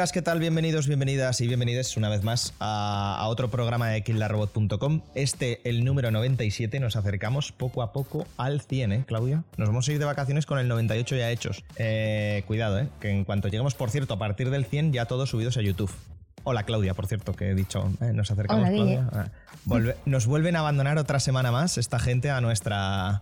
amigas, ¿qué tal? Bienvenidos, bienvenidas y bienvenidos una vez más a, otro programa de killarrobot.com. Este, el número 97, nos acercamos poco a poco al 100, ¿eh, Claudia? Nos vamos a ir de vacaciones con el 98 ya hechos. Eh, cuidado, ¿eh? Que en cuanto lleguemos, por cierto, a partir del 100 ya todos subidos a YouTube. Hola Claudia, por cierto, que he dicho, ¿eh? nos acercamos. Hola, Claudia. Nos vuelven a abandonar otra semana más esta gente a nuestra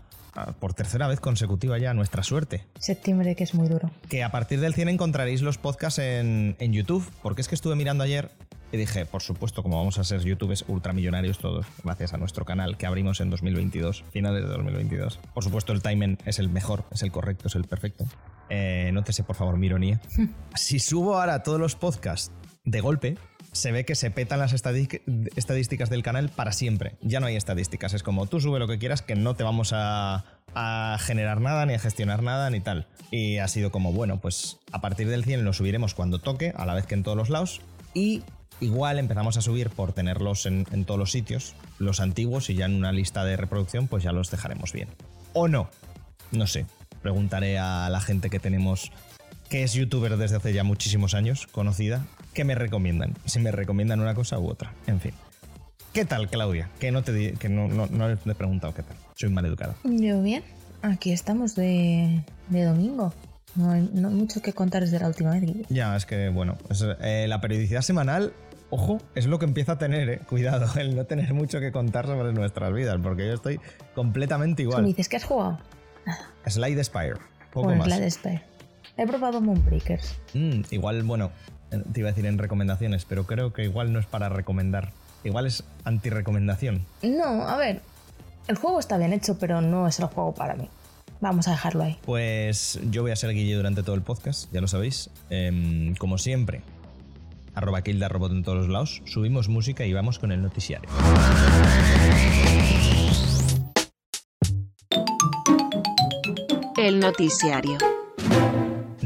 por tercera vez consecutiva ya nuestra suerte. Septiembre, que es muy duro. Que a partir del 100 encontraréis los podcasts en, YouTube, porque es que estuve mirando ayer y dije, por supuesto, como vamos a ser youtubers ultramillonarios todos, gracias a nuestro canal que abrimos en 2022, finales de 2022. Por supuesto, el timing es el mejor, es el correcto, es el perfecto. Eh, nótese, por favor, mi ironía. si subo ahora todos los podcasts de golpe, se ve que se petan las estadísticas del canal para siempre. Ya no hay estadísticas. Es como tú sube lo que quieras, que no te vamos a, generar nada, ni a gestionar nada, ni tal. Y ha sido como, bueno, pues a partir del 100 lo subiremos cuando toque, a la vez que en todos los lados. Y igual empezamos a subir por tenerlos en, en todos los sitios, los antiguos, y ya en una lista de reproducción, pues ya los dejaremos bien. O no. No sé. Preguntaré a la gente que tenemos que es youtuber desde hace ya muchísimos años, conocida, ¿qué me recomiendan? Si me recomiendan una cosa u otra. En fin. ¿Qué tal, Claudia? Que no te que no, no, no he preguntado qué tal. Soy mal educado. Yo bien. Aquí estamos de, de domingo. No hay, no mucho que contar desde la última vez. Ya, es que, bueno, eh, la periodicidad semanal, ojo, es lo que empieza a tener, eh. Cuidado, el no tener mucho que contar sobre nuestras vidas, porque yo estoy completamente igual. ¿Me dices que has jugado? Slide Spire. Poco más. Slide Spire. He probado Moonbreakers. Mm, igual, bueno, te iba a decir en recomendaciones, pero creo que igual no es para recomendar. Igual es anti-recomendación. No, a ver, el juego está bien hecho, pero no es el juego para mí. Vamos a dejarlo ahí. Pues yo voy a ser Guille durante todo el podcast, ya lo sabéis. Em, como siempre, arroba Kilda Robot en todos los lados. Subimos música y vamos con el noticiario. El noticiario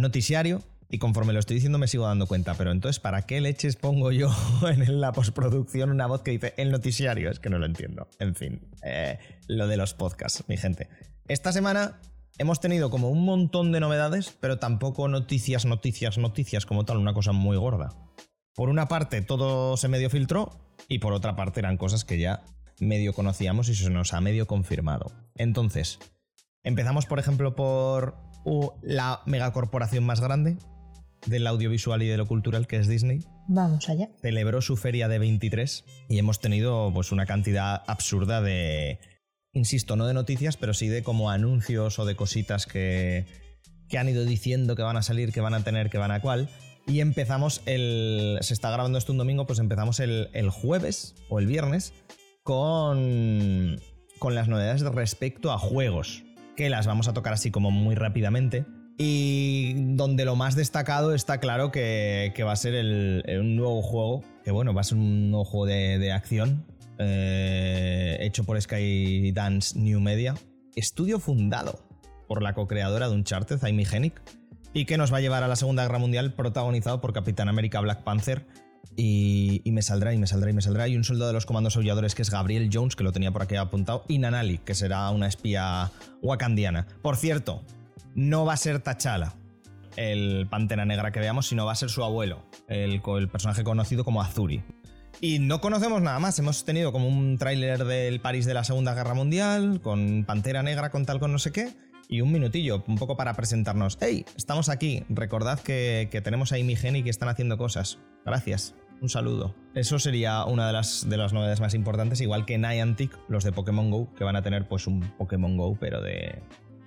noticiario y conforme lo estoy diciendo me sigo dando cuenta, pero entonces, ¿para qué leches pongo yo en la postproducción una voz que dice el noticiario? Es que no lo entiendo. En fin, eh, lo de los podcasts, mi gente. Esta semana hemos tenido como un montón de novedades, pero tampoco noticias, noticias, noticias como tal, una cosa muy gorda. Por una parte, todo se medio filtró y por otra parte eran cosas que ya medio conocíamos y se nos ha medio confirmado. Entonces, empezamos por ejemplo por la megacorporación más grande del audiovisual y de lo cultural que es Disney. Vamos allá. Celebró su feria de 23 y hemos tenido pues una cantidad absurda de, insisto, no de noticias, pero sí de como anuncios o de cositas que, que han ido diciendo que van a salir, que van a tener, que van a cual. Y empezamos el. Se está grabando esto un domingo, pues empezamos el, el jueves o el viernes con. con las novedades respecto a juegos que las vamos a tocar así como muy rápidamente. Y donde lo más destacado está claro que, va a ser el, un nuevo juego, que bueno, va a ser un nuevo juego de, acción eh, hecho por Skydance New Media, estudio fundado por la co-creadora de Uncharted, Amy Hennig, y que nos va a llevar a la Segunda Guerra Mundial protagonizado por Capitán América Black Panther y, me saldrá, y me saldrá, y me saldrá. Y un soldado de los comandos aulladores que es Gabriel Jones, que lo tenía por aquí apuntado. Y Nanali, que será una espía wakandiana. Por cierto, no va a ser T'Challa, el Pantera Negra que veamos, sino va a ser su abuelo, el, personaje conocido como Azuri. Y no conocemos nada más. Hemos tenido como un tráiler del París de la Segunda Guerra Mundial, con Pantera Negra, con tal, con no sé qué. Y un minutillo, un poco para presentarnos. ¡Hey! Estamos aquí. Recordad que, que tenemos a Amy y que están haciendo cosas. Gracias un saludo. Eso sería una de las, de las novedades más importantes, igual que Niantic, los de Pokémon Go, que van a tener pues un Pokémon Go, pero de,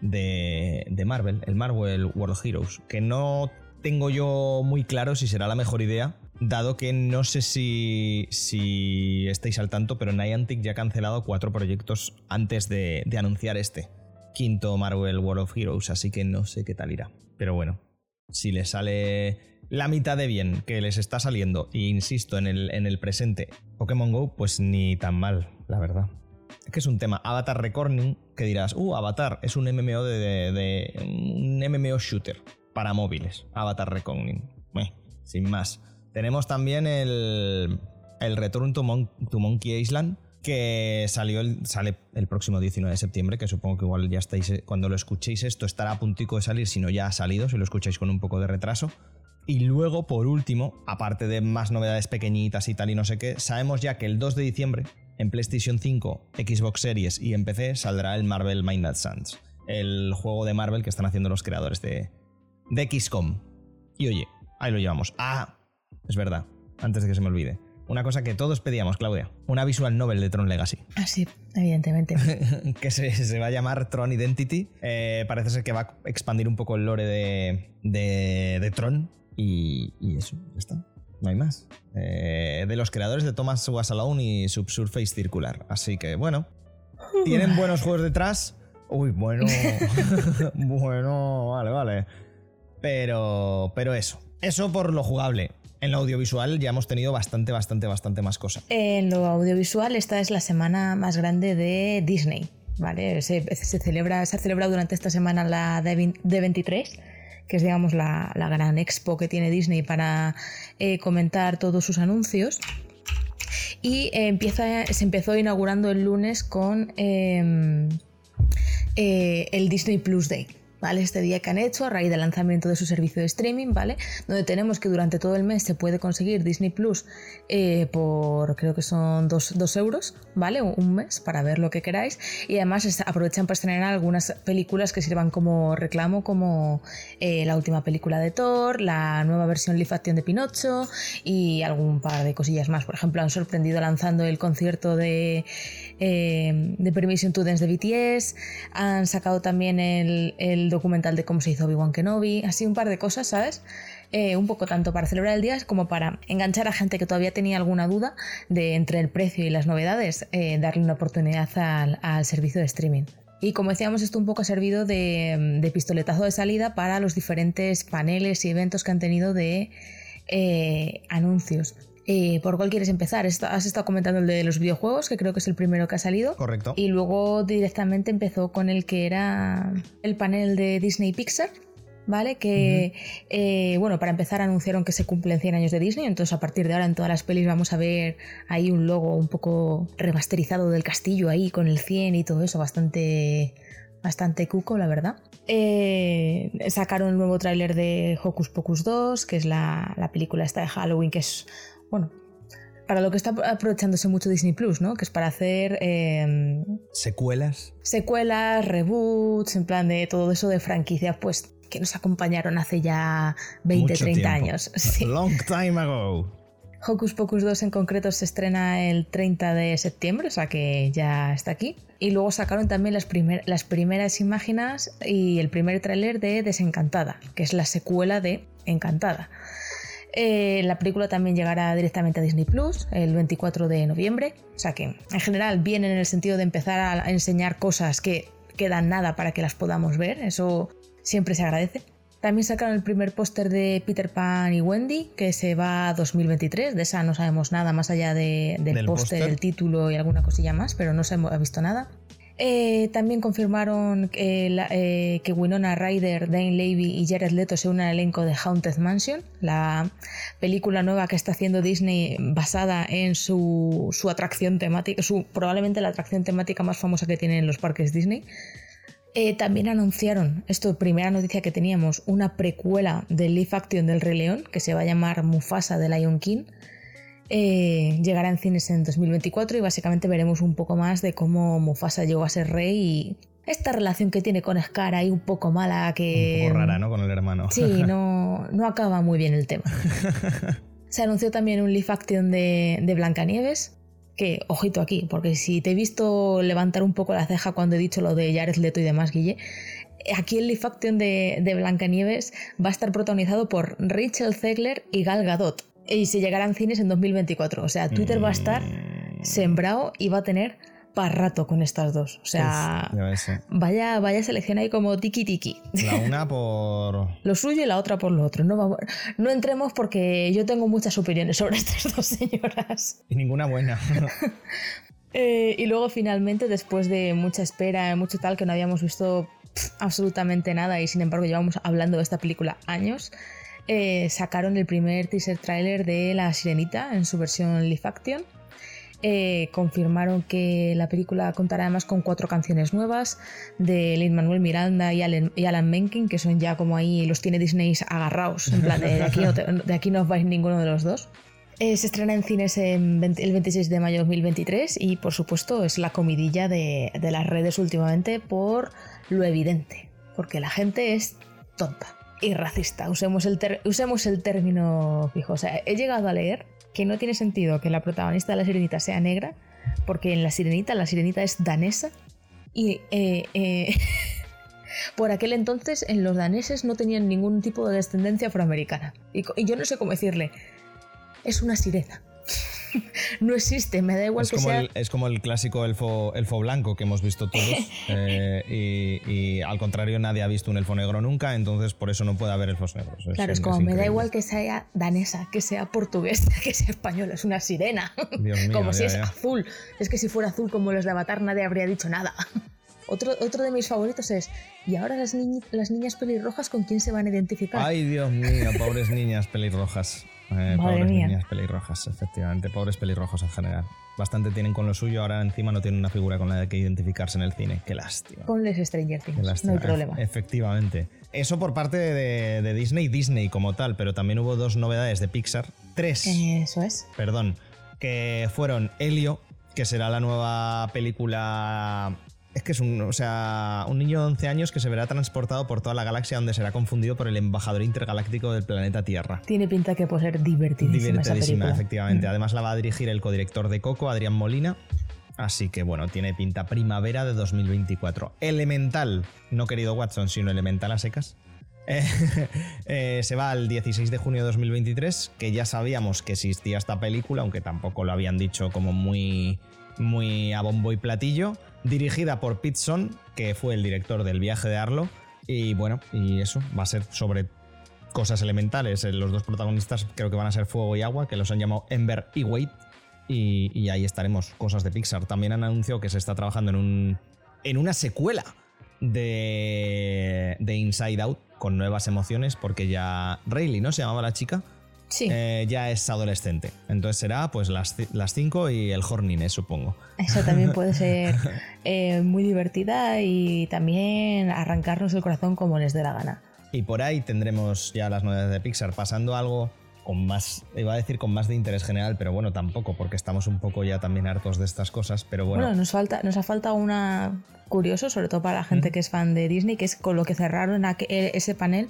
de, Marvel, el Marvel World Heroes, que no tengo yo muy claro si será la mejor idea, dado que no sé si, si estáis al tanto, pero Niantic ya ha cancelado cuatro proyectos antes de, de anunciar este quinto Marvel World of Heroes, así que no sé qué tal irá. Pero bueno, si le sale la mitad de bien que les está saliendo, e insisto, en el, en el presente Pokémon Go, pues ni tan mal, la verdad. Que es un tema. Avatar Recording, que dirás, uh, Avatar es un MMO de, un MMO shooter para móviles. Avatar Recording. sin más. Tenemos también el, el Return to, to Monkey Island, que salió el, sale el próximo 19 de septiembre, que supongo que igual ya estáis, cuando lo escuchéis esto estará a puntico de salir, si no ya ha salido, si lo escucháis con un poco de retraso Y luego, por último, aparte de más novedades pequeñitas y tal y no sé qué, sabemos ya que el 2 de diciembre en PlayStation 5, Xbox Series y en PC saldrá el Marvel Midnight Suns, el juego de Marvel que están haciendo los creadores de, de XCOM. Y oye, ahí lo llevamos. Ah, es verdad, antes de que se me olvide. Una cosa que todos pedíamos, Claudia. Una visual novel de Tron Legacy. Ah, sí, evidentemente. que se, va a llamar Tron Identity. Eh, parece ser que va a expandir un poco el lore de, de, Tron. Y, y, eso, ya está. No hay más. Eh, de los creadores de Thomas Was Alone y Subsurface Circular. Así que, bueno. Tienen buenos juegos detrás. Uy, bueno. bueno, vale, vale. Pero, pero eso. Eso por lo jugable. En lo audiovisual ya hemos tenido bastante, bastante, bastante más cosas. En lo audiovisual, esta es la semana más grande de Disney. ¿vale? Se, celebra, se ha celebrado durante esta semana la D23, que es digamos la, gran expo que tiene Disney para eh, comentar todos sus anuncios. Y empieza, se empezó inaugurando el lunes con em, eh, el Disney Plus Day. Este día que han hecho a raíz del lanzamiento de su servicio de streaming, ¿vale? Donde tenemos que durante todo el mes se puede conseguir Disney Plus eh, por creo que son 2 euros, ¿vale? Un mes para ver lo que queráis. Y además aprovechan para estrenar algunas películas que sirvan como reclamo, como eh, la última película de Thor, la nueva versión live action de Pinocho y algún par de cosillas más. Por ejemplo, han sorprendido lanzando el concierto de, eh, de Permission to Dance de BTS, han sacado también el, el documental de cómo se hizo Obi-Wan Kenobi, así un par de cosas, ¿sabes? Eh, un poco tanto para celebrar el día como para enganchar a gente que todavía tenía alguna duda de entre el precio y las novedades, eh, darle una oportunidad al, servicio de streaming. Y como decíamos, esto un poco ha servido de, pistoletazo de salida para los diferentes paneles y eventos que han tenido de eh, anuncios. ¿Por cuál quieres empezar? Has estado comentando el de los videojuegos, que creo que es el primero que ha salido. Correcto. Y luego directamente empezó con el que era el panel de Disney Pixar. ¿Vale? Que, eh, bueno, para empezar anunciaron que se cumplen 100 años de Disney, entonces a partir de ahora en todas las pelis vamos a ver ahí un logo un poco remasterizado del castillo ahí con el 100 y todo eso, bastante, bastante cuco, la verdad. Eh, sacaron el nuevo tráiler de Hocus Pocus 2, que es la, la película esta de Halloween, que es bueno, para lo que está aprovechándose mucho Disney Plus, ¿no? Que es para hacer. Em, secuelas. Secuelas, reboots, en plan de todo eso de franquicias, pues que nos acompañaron hace ya 20, 30 años. Long time ago. Hocus Pocus 2 en concreto se estrena el 30 de septiembre, o sea que ya está aquí. Y luego sacaron también las, las primeras imágenes y el primer tráiler de Desencantada, que es la secuela de Encantada. Eh, la película también llegará directamente a Disney Plus el 24 de noviembre. O sea que en general vienen en el sentido de empezar a enseñar cosas que quedan nada para que las podamos ver. Eso siempre se agradece. También sacaron el primer póster de Peter Pan y Wendy, que se va a 2023. De esa no sabemos nada más allá del póster, el título y alguna cosilla más, pero no se ha visto nada. Eh, también confirmaron eh, que Winona Ryder, Dane Levy y Jared Leto se unen al elenco de Haunted Mansion, la película nueva que está haciendo Disney basada en su, atracción temática, su, probablemente la atracción temática más famosa que tienen los parques Disney. Eh, también anunciaron, esto primera noticia que teníamos, una precuela del live action del Rey León que se va a llamar Mufasa de Lion King eh, llegará en cines en 2024 y básicamente veremos un poco más de cómo Mufasa llegó a ser rey y esta relación que tiene con Scar ahí un poco mala que... Un poco rara, ¿no? Con el hermano. Sí, no, no acaba muy bien el tema. Se anunció también un live action de, de Blancanieves, que, ojito aquí, porque si te he visto levantar un poco la ceja cuando he dicho lo de Jared Leto y demás, Guille, aquí el live action de, de Blancanieves va a estar protagonizado por Rachel Zegler y Gal Gadot y se llegarán cines en 2024. O sea, Twitter va a estar mm. sembrado y va a tener para rato con estas dos. O sea, vaya, vaya selección ahí como tiki tiki. La una por. lo suyo y la otra por lo otro. No, no entremos porque yo tengo muchas opiniones sobre estas dos señoras. Y ninguna buena. Eh, y luego finalmente, después de mucha espera, mucho tal, que no habíamos visto absolutamente nada y sin embargo llevamos hablando de esta película años. Eh, sacaron el primer teaser trailer de La Sirenita en su versión live action. eh, confirmaron que la película contará además con cuatro canciones nuevas de Lin Manuel Miranda y Alan, Menken, que son ya como ahí los tiene Disney agarrados, en plan de, aquí, no de aquí no os vais ninguno de los dos. Eh, se estrena en cines el 26 de mayo de 2023 y por supuesto es la comidilla de, las redes últimamente por lo evidente, porque la gente es tonta y racista. Usemos el, usemos el término fijo. O sea, he llegado a leer que no tiene sentido que la protagonista de la sirenita sea negra, porque en la sirenita la sirenita es danesa y eh, eh, por aquel entonces en los daneses no tenían ningún tipo de descendencia afroamericana. y yo no sé cómo decirle, es una sirena. No existe, me da igual es que como sea. El, es como el clásico elfo, elfo blanco que hemos visto todos. Eh, y, al contrario, nadie ha visto un elfo negro nunca, entonces por eso no puede haber elfos negros. claro, es como me da igual que sea danesa, que sea portuguesa, que sea española, es una sirena. como si es azul. Es que si fuera azul como los de Avatar, nadie habría dicho nada. Otro, otro de mis favoritos es, ¿y ahora las, las niñas pelirrojas con quién se van a identificar? Ay, Dios mío, pobres niñas pelirrojas. Eh, pobres niñas pelirrojas, efectivamente. Pobres pelirrojos en general. Bastante tienen con lo suyo, ahora encima no tienen una figura con la que identificarse en el cine. Qué lástima. Ponles Stranger Things, no hay problema. efectivamente. Eso por parte de, de, Disney, Disney como tal, pero también hubo dos novedades de Pixar. Tres. Eso es. Perdón. Que fueron Helio, que será la nueva película es que es un, o sea, un niño de 11 años que se verá transportado por toda la galaxia donde será confundido por el embajador intergaláctico del planeta Tierra. Tiene pinta que puede ser divertidísima. Divertidísima, efectivamente. Mm. Además la va a dirigir el codirector de Coco, Adrián Molina. Así que bueno, tiene pinta primavera de 2024. Elemental, no querido Watson, sino Elemental a secas. Eh, se va al 16 de junio de 2023, que ya sabíamos que existía esta película, aunque tampoco lo habían dicho como muy, muy a bombo y platillo dirigida por Pitson, que fue el director del viaje de Arlo. Y bueno, y eso va a ser sobre cosas elementales. Eh, los dos protagonistas creo que van a ser Fuego y Agua, que los han llamado Ember y Wade. Y, ahí estaremos, cosas de Pixar. También han anunciado que se está trabajando en, un, en una secuela de, de Inside Out con nuevas emociones, porque ya Rayleigh, ¿no? Se llamaba la chica. Eh, ya es adolescente. Entonces será pues las 5 y el Hornines, supongo. Eso también puede ser eh, muy divertida y también arrancarnos el corazón como les dé la gana. Y por ahí tendremos ya las novedades de Pixar, pasando algo con más, iba a decir con más de interés general, pero bueno, tampoco, porque estamos un poco ya también hartos de estas cosas, pero bueno. Bueno, nos, falta, nos ha faltado una curioso, sobre todo para la gente que es fan de Disney, que es con lo que cerraron ese panel,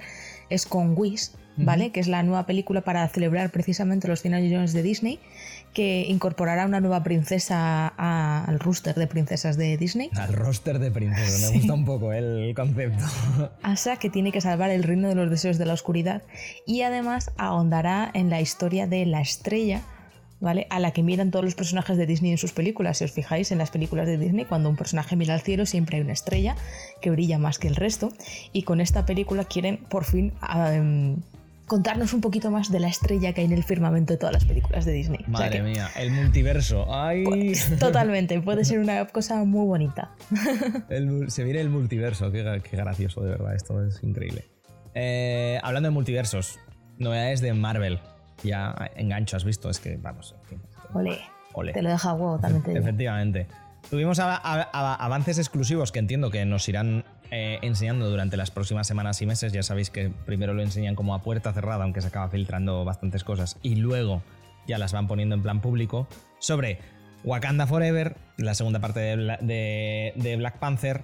es con Wish, ¿vale? Que es la nueva película para celebrar precisamente los 100 años de Disney, que incorporará una nueva princesa al roster de princesas de Disney. Al roster de princesas, me gusta un poco el concepto. Asa, que tiene que salvar el reino de los deseos de la oscuridad, y además ahondará en la historia de la estrella. ¿Vale? A la que miran todos los personajes de Disney en sus películas. Si os fijáis en las películas de Disney, cuando un personaje mira al cielo siempre hay una estrella que brilla más que el resto. Y con esta película quieren por fin em, contarnos un poquito más de la estrella que hay en el firmamento de todas las películas de Disney. Madre mía, el multiverso. ¡Ay! Pues, totalmente, puede ser una cosa muy bonita. se viene el multiverso, qué, gracioso, de verdad, esto es increíble. Eh, hablando de multiversos, novedades de Marvel. Ya engancho, has visto, es que vamos. Ole, Te lo deja huevo también. Te Efectivamente. Tuvimos avances exclusivos que entiendo que nos irán eh, enseñando durante las próximas semanas y meses. Ya sabéis que primero lo enseñan como a puerta cerrada, aunque se acaba filtrando bastantes cosas, y luego ya las van poniendo en plan público, sobre Wakanda Forever, la segunda parte de, Black Panther,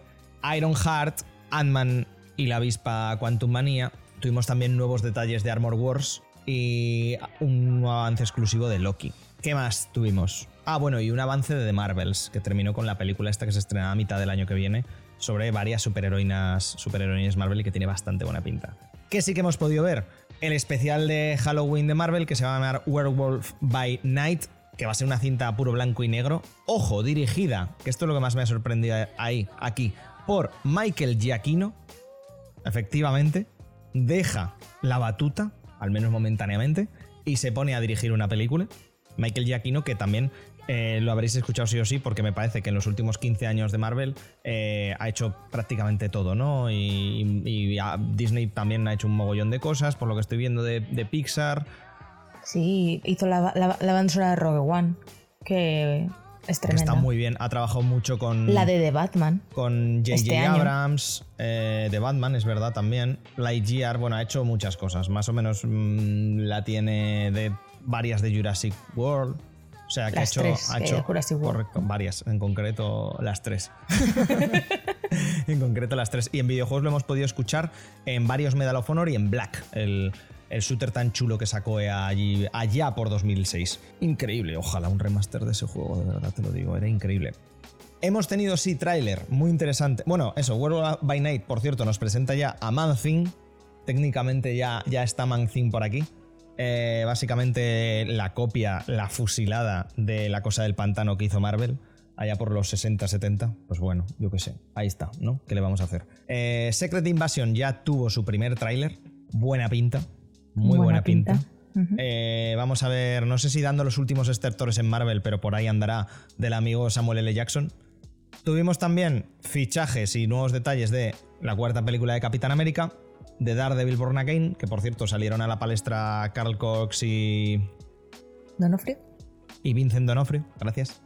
Iron Heart, Ant-Man y la avispa Quantum Manía. Tuvimos también nuevos detalles de Armor Wars y un avance exclusivo de Loki. ¿Qué más tuvimos? Ah, bueno, y un avance de The Marvels, que terminó con la película esta que se estrena a mitad del año que viene, sobre varias superheroínas, superheroínas Marvel y que tiene bastante buena pinta. ¿Qué sí que hemos podido ver? El especial de Halloween de Marvel, que se va a llamar Werewolf by Night, que va a ser una cinta puro blanco y negro. Ojo, dirigida, que esto es lo que más me ha sorprendido ahí, aquí, por Michael Giacchino. Efectivamente, deja la batuta, al menos momentáneamente, y se pone a dirigir una película. Michael Giacchino, que también eh, lo habréis escuchado sí o sí, porque me parece que en los últimos 15 años de Marvel eh, ha hecho prácticamente todo, ¿no? Y, Disney también ha hecho un mogollón de cosas, por lo que estoy viendo de, Pixar. Sí, hizo la, la, banda sonora de Rogue One. que es que tremenda. está muy bien. Ha trabajado mucho con. La de The Batman. Con J.J. Este. Abrams, eh, de Batman, es verdad también. Lightyear, bueno, ha hecho muchas cosas. Más o menos mm, la tiene de varias de Jurassic World. O sea, que Las ha hecho. tres ha de hecho Jurassic World. Correcto, varias, en concreto las tres. en concreto las tres. Y en videojuegos lo hemos podido escuchar en varios Medal of Honor y en Black, el, el shooter tan chulo que sacó allí, allá por 2006. Increíble, ojalá un remaster de ese juego, de verdad te lo digo, era increíble. Hemos tenido, sí, tráiler, muy interesante. Bueno, eso, World by Night, por cierto, nos presenta ya a Man Thing. Técnicamente ya, ya está Man Thing por aquí. Eh, básicamente la copia, la fusilada de la cosa del pantano que hizo Marvel allá por los 60, 70. Pues bueno, yo qué sé, ahí está, ¿no? ¿Qué le vamos a hacer? Eh, Secret Invasion ya tuvo su primer tráiler. Buena pinta, muy buena, pinta. Eh, vamos a ver, no sé si dando los últimos estertores en Marvel, pero por ahí andará del amigo Samuel L. Jackson. Tuvimos también fichajes y nuevos detalles de la cuarta película de Capitán América, de Daredevil Born Again, que por cierto salieron a la palestra Carl Cox y, ¿Donofrio? y Vincent Donofrio, gracias.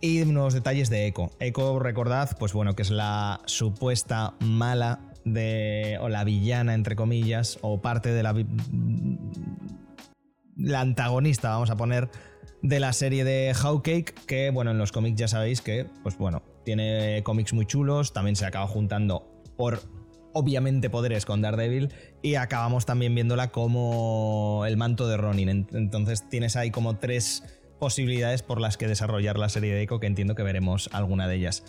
Y nuevos detalles de Echo. Echo, recordad, pues bueno, que es la supuesta mala de. o la villana, entre comillas, o parte de la. la antagonista, vamos a poner, de la serie de Hawkeye, que bueno, en los cómics ya sabéis que, pues bueno, tiene cómics muy chulos, también se acaba juntando por obviamente poderes con Daredevil y acabamos también viéndola como el manto de Ronin. En- Entonces tienes ahí como tres posibilidades por las que desarrollar la serie de Echo, que entiendo que veremos alguna de ellas.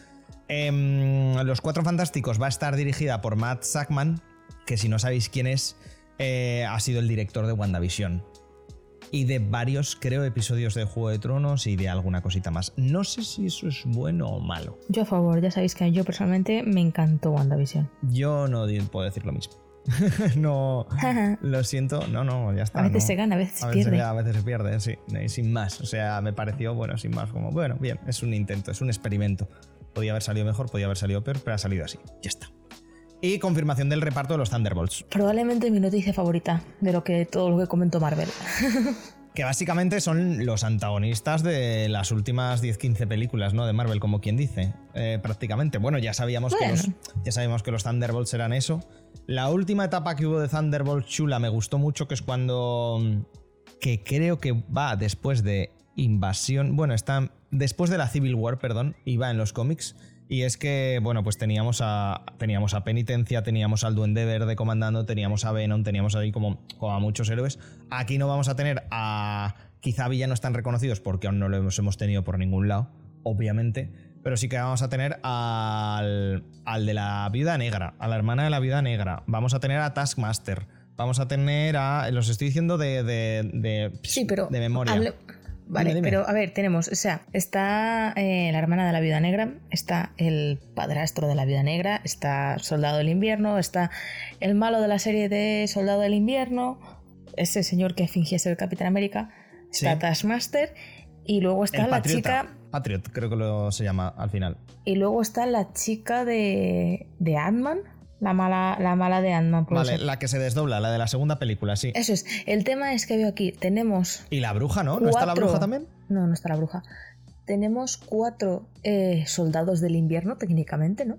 Em, Los Cuatro Fantásticos va a estar dirigida por Matt Sackman, que si no sabéis quién es, eh, ha sido el director de WandaVision. Y de varios, creo, episodios de Juego de Tronos y de alguna cosita más. No sé si eso es bueno o malo. Yo a favor, ya sabéis que yo personalmente me encantó WandaVision. Yo no puedo decir lo mismo. no, lo siento, no, no, ya está. a veces no. se gana, a veces se A veces, pierde. a veces se pierde, sí, y sin más. O sea, me pareció, bueno, sin más, como, bueno, bien, es un intento, es un experimento. Podía haber salido mejor, podía haber salido peor, pero ha salido así, ya está. Y confirmación del reparto de los Thunderbolts, Probablemente mi noticia favorita de lo que todo lo que comentó Marvel. que básicamente son los antagonistas de las últimas 10-15 películas, ¿no? De Marvel, como quien dice, eh, prácticamente. Bueno, ya sabíamos, que los, ya sabíamos que los Thunderbolts eran eso. La última etapa que hubo de Thunderbolts chula me gustó mucho, que es cuando. mm, que creo que va después de Invasión. Bueno, está después de la Civil War, perdón, y va en los cómics. Y es que, bueno, pues teníamos a, teníamos a Penitencia, teníamos al Duende Verde comandando, teníamos a Venom, teníamos ahí como, como a muchos héroes. Aquí no vamos a tener a quizá villanos tan reconocidos porque aún no los hemos tenido por ningún lado, obviamente. Pero sí que vamos a tener al, al de la Viuda Negra, a la hermana de la Viuda Negra. Vamos a tener a Taskmaster. Vamos a tener a. Los estoy diciendo de. de, de- Sí, pero. De memoria. Vale, Dime, dime. pero a ver, tenemos, o sea, está eh, la hermana de la viuda negra, está el padrastro de la viuda negra, está Soldado del Invierno, está el malo de la serie de Soldado del Invierno, ese señor que fingió ser el Capitán América, está Sí. Taskmaster, y luego está El la Patriota. chica, Patriot, creo que lo se llama al final. y luego está la chica de, de Ant-Man, la mala, la mala de Ant-Man. Vale, ser. la que se desdobla, la de la segunda película, sí. Eso es, el tema es que veo aquí, tenemos Y la bruja, ¿no? ¿No está la bruja también? No, no está la bruja. Tenemos cuatro eh, soldados del invierno, técnicamente, ¿no?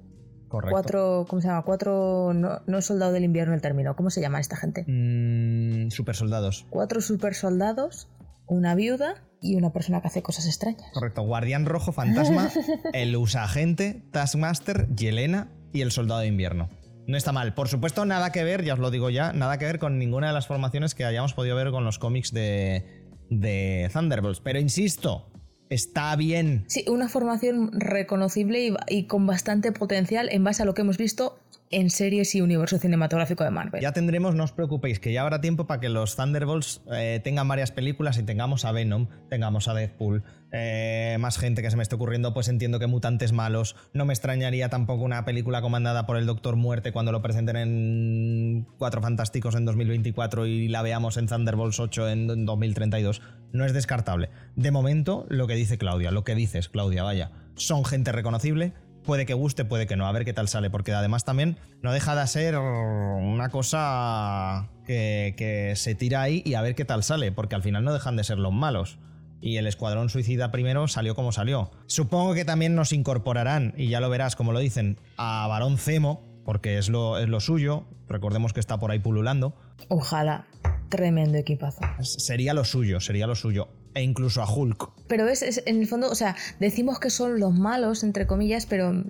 Correcto. Cuatro, ¿cómo se llama? Cuatro, no, no soldado del invierno el término, ¿cómo se llama esta gente? Mm, super soldados. Cuatro super soldados, una viuda y una persona que hace cosas extrañas. Correcto. Guardián Rojo, Fantasma, el Usagente, Taskmaster, Yelena y el Soldado de Invierno. No está mal. Por supuesto, nada que ver, ya os lo digo ya, nada que ver con ninguna de las formaciones que hayamos podido ver con los cómics de, de Thunderbolts. Pero insisto, está bien. Sí, una formación reconocible y, y con bastante potencial en base a lo que hemos visto en series y universo cinematográfico de Marvel. Ya tendremos, no os preocupéis, que ya habrá tiempo para que los Thunderbolts eh, tengan varias películas y tengamos a Venom, tengamos a Deadpool, eh, más gente que se me esté ocurriendo, pues entiendo que mutantes malos. No me extrañaría tampoco una película comandada por el Doctor Muerte cuando lo presenten en Cuatro Fantásticos en 2024 y la veamos en Thunderbolts 8 en, en 2032. No es descartable. De momento, lo que dice Claudia, lo que dices, Claudia, vaya, son gente reconocible, Puede que guste, puede que no, a ver qué tal sale, porque además también no deja de ser una cosa que se tira ahí y a ver qué tal sale, porque al final no dejan de ser los malos. Y el Escuadrón Suicida primero salió como salió. Supongo que también nos incorporarán, y ya lo verás como lo dicen, a Barón Zemo, porque es lo, es lo suyo. Recordemos que está por ahí pululando. Ojalá. Tremendo equipazo. Sería lo suyo, sería lo suyo. E incluso a Hulk. Pero es, es en el fondo, o sea, decimos que son los malos, entre comillas, pero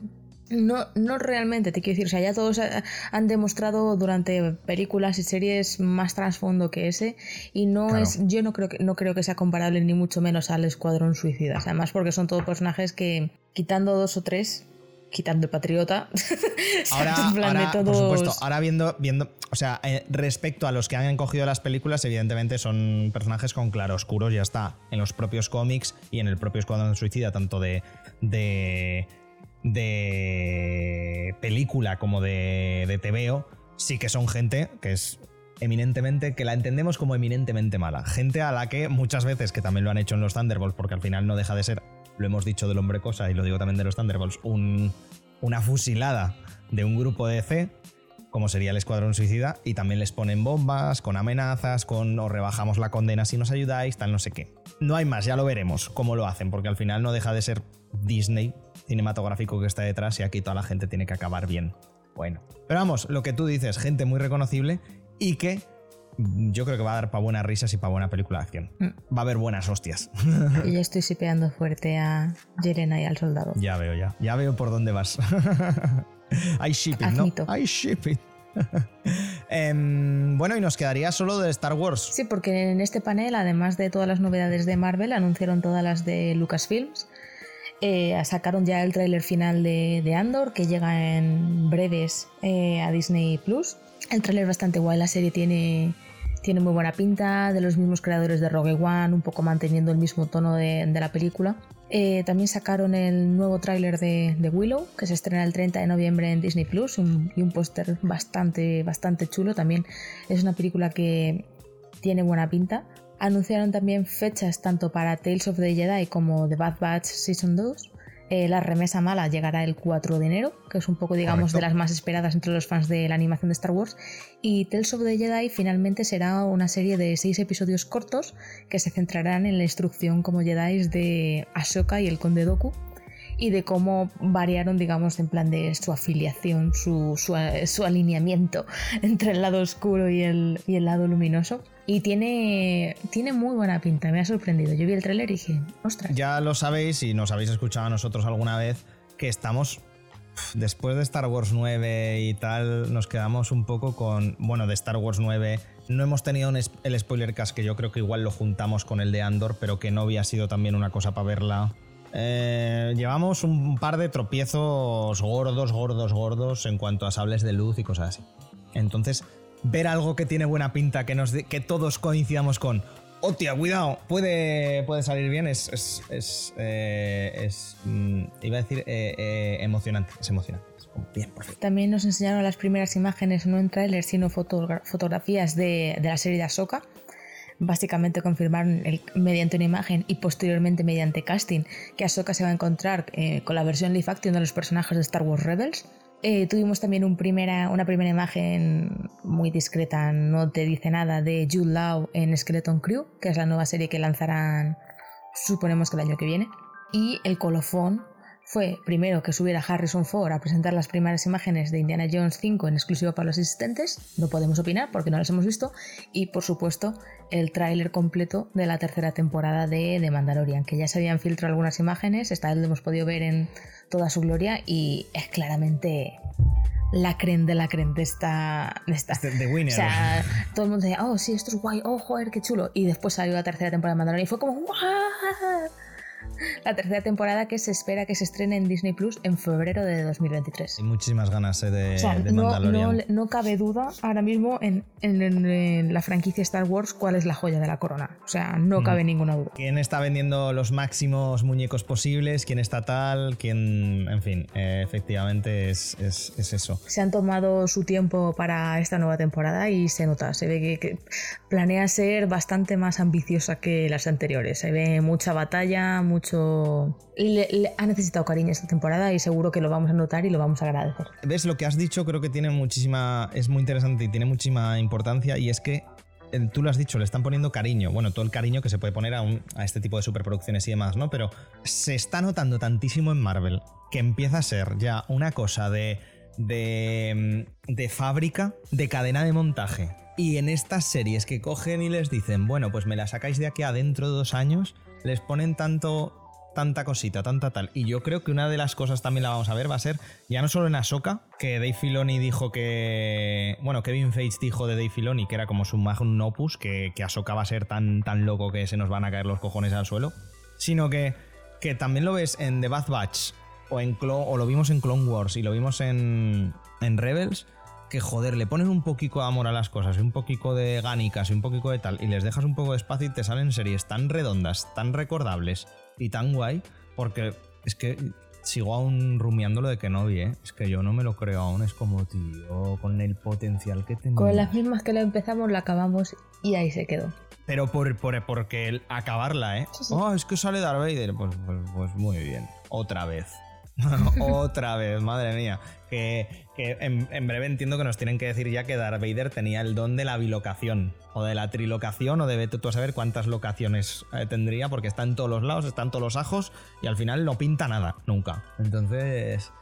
no, no realmente, te quiero decir, o sea, ya todos han demostrado durante películas y series más trasfondo que ese y no es, yo no creo que no creo que sea comparable ni mucho menos al Escuadrón Suicida, además porque son todos personajes que quitando dos o tres quitando el patriota. Ahora, por supuesto, ahora viendo, viendo, o sea, eh, respecto a los que han cogido las películas, evidentemente son personajes con claroscuros, ya está, en los propios cómics y en el propio Escuadrón Suicida, tanto de, de de película como de, de TVO, sí que son gente que es eminentemente, que la entendemos como eminentemente mala. Gente a la que muchas veces, que también lo han hecho en los Thunderbolts, porque al final no deja de ser, lo hemos dicho del hombre cosa y lo digo también de los Thunderbolts, una fusilada de un grupo de C, como sería el Escuadrón Suicida, y también les ponen bombas, con amenazas, con os rebajamos la condena si nos ayudáis, tal no sé qué. No hay más, ya lo veremos cómo lo hacen, porque al final no deja de ser Disney cinematográfico que está detrás y aquí toda la gente tiene que acabar bien. Bueno, pero vamos, lo que tú dices, gente muy reconocible y que yo creo que va a dar para buenas risas y para buena película de acción. Mm. Va a haber buenas hostias. Y ya estoy sipeando fuerte a Jelena y al soldado. Ya veo, ya. Ya veo por dónde vas. Hay shipping, ¿no? Hay shipping. Em, bueno, y nos quedaría solo de Star Wars. Sí, porque en este panel, además de todas las novedades de Marvel, anunciaron todas las de Lucasfilms eh, sacaron ya el tráiler final de, Andor, que llega en breves eh, a Disney Plus. El tráiler bastante guay, la serie tiene, tiene muy buena pinta, de los mismos creadores de Rogue One, un poco manteniendo el mismo tono de, la película. Eh, también sacaron el nuevo tráiler de, Willow, que se estrena el 30 de noviembre en Disney Plus, y un póster bastante, bastante chulo. También es una película que tiene buena pinta. Anunciaron también fechas tanto para Tales of the Jedi como The Bad Batch Season 2. Eh, la remesa mala llegará el 4 de enero, que es un poco, digamos, de las más esperadas entre los fans de la animación de Star Wars. Y Tales of the Jedi finalmente será una serie de seis episodios cortos que se centrarán en la instrucción como Jedi de Ahsoka y el Conde Doku y de cómo variaron, digamos, en plan de su afiliación, su, su, alineamiento entre el lado oscuro y el, y el lado luminoso. Y tiene, tiene muy buena pinta, me ha sorprendido. Yo vi el tráiler y dije, ostras. Ya lo sabéis y nos habéis escuchado a nosotros alguna vez que estamos después de Star Wars 9 y tal, nos quedamos un poco con, bueno, de Star Wars 9 no hemos tenido el spoiler cast que yo creo que igual lo juntamos con el de Andor, pero que no había sido también una cosa para verla eh, llevamos un par de tropiezos gordos, gordos, gordos en cuanto a sables de luz y cosas así. Entonces, ver algo que tiene buena pinta, que, nos que todos coincidamos con, hostia, cuidado, puede, puede salir bien, es, es, eh, mm, iba a decir, eh, emocionante, es emocionante. Bien, También nos enseñaron las primeras imágenes, no en trailer, sino fotografías de, de la serie de Ahsoka básicamente confirmaron mediante una imagen y posteriormente mediante casting que Ahsoka se va a encontrar eh, con la versión live action de los personajes de Star Wars Rebels. Eh, tuvimos también una primera imagen muy discreta, no te dice nada, de Jude Law en Skeleton Crew, que es la nueva serie que lanzarán, suponemos que el año que viene. Y el colofón fue primero que subiera Harrison Ford a presentar las primeras imágenes de Indiana Jones 5 en exclusivo para los asistentes, no podemos opinar porque no las hemos visto, y por supuesto el tráiler completo de la tercera temporada de The Mandalorian, que ya se habían filtrado algunas imágenes, esta vez lo hemos podido ver en toda su gloria y es claramente la creen de la creen de esta. De esta. De winner. O sea, todo el mundo decía, oh, sí, esto es guay, oh, joder, qué chulo. Y después salió la tercera temporada de Mandalorian y fue como, ¡guau! La tercera temporada que se espera que se estrene en Disney Plus en febrero de 2023. Hay muchísimas ganas eh, de, Mandalorian. No, cabe duda ahora mismo en, la franquicia Star Wars cuál es la joya de la corona. O sea, no cabe ninguna duda. ¿Quién está vendiendo los máximos muñecos posibles? ¿Quién está tal? ¿Quién...? En fin, eh, efectivamente es, eso. Se han tomado su tiempo para esta nueva temporada y se nota, se ve que, planea ser bastante más ambiciosa que las anteriores. Se ve mucha batalla, mucho le, ha necesitado cariño esta temporada y seguro que lo vamos a notar y lo vamos a agradecer. ¿Ves? Lo que has dicho creo que tiene muchísima. es muy interesante y tiene muchísima importancia y es que eh, tú lo has dicho, le están poniendo cariño. Bueno, todo el cariño que se puede poner a, a este tipo de superproducciones y demás, ¿no? Pero se está notando tantísimo en Marvel que empieza a ser ya una cosa de, de, mm, de fábrica, de cadena de montaje. Y en estas series que cogen y les dicen, bueno, pues me la sacáis de aquí a dentro de dos años, les ponen tanto tanta cosita, tanta tal. Y yo creo que una de las cosas también la vamos a ver va a ser ya no solo en Ahsoka, que Dave Filoni dijo que. Bueno, Kevin Feige dijo de Dave Filoni que era como su magnum opus, que, que Ahsoka va a ser tan, tan loco que se nos van a caer los cojones al suelo, sino que, que también lo ves en The Bad Batch o, en o lo vimos en Clone Wars y lo vimos en, en Rebels que joder, le pones un poquito de amor a las cosas, un poquito de gánicas y un poquito de tal, y les dejas un poco de espacio y te salen series tan redondas, tan recordables, y tan guay, porque es que sigo aún rumiando lo de que no vi, ¿eh? Es que yo no me lo creo aún, es como, tío, con el potencial que tenemos. Con las mismas que la empezamos, la acabamos y ahí se quedó. Pero por, por porque el acabarla, ¿eh? Oh, es que sale Darth Vader. Pues, pues, pues muy bien. Otra vez. Otra vez, madre mía. Que, en, breve entiendo que nos tienen que decir ya que Darth Vader tenía el don de la bilocación, o de la trilocación, o de tú a saber cuántas locaciones eh, tendría, porque está en todos los lados, está en todos los ajos, y al final no pinta nada, nunca. Entonces,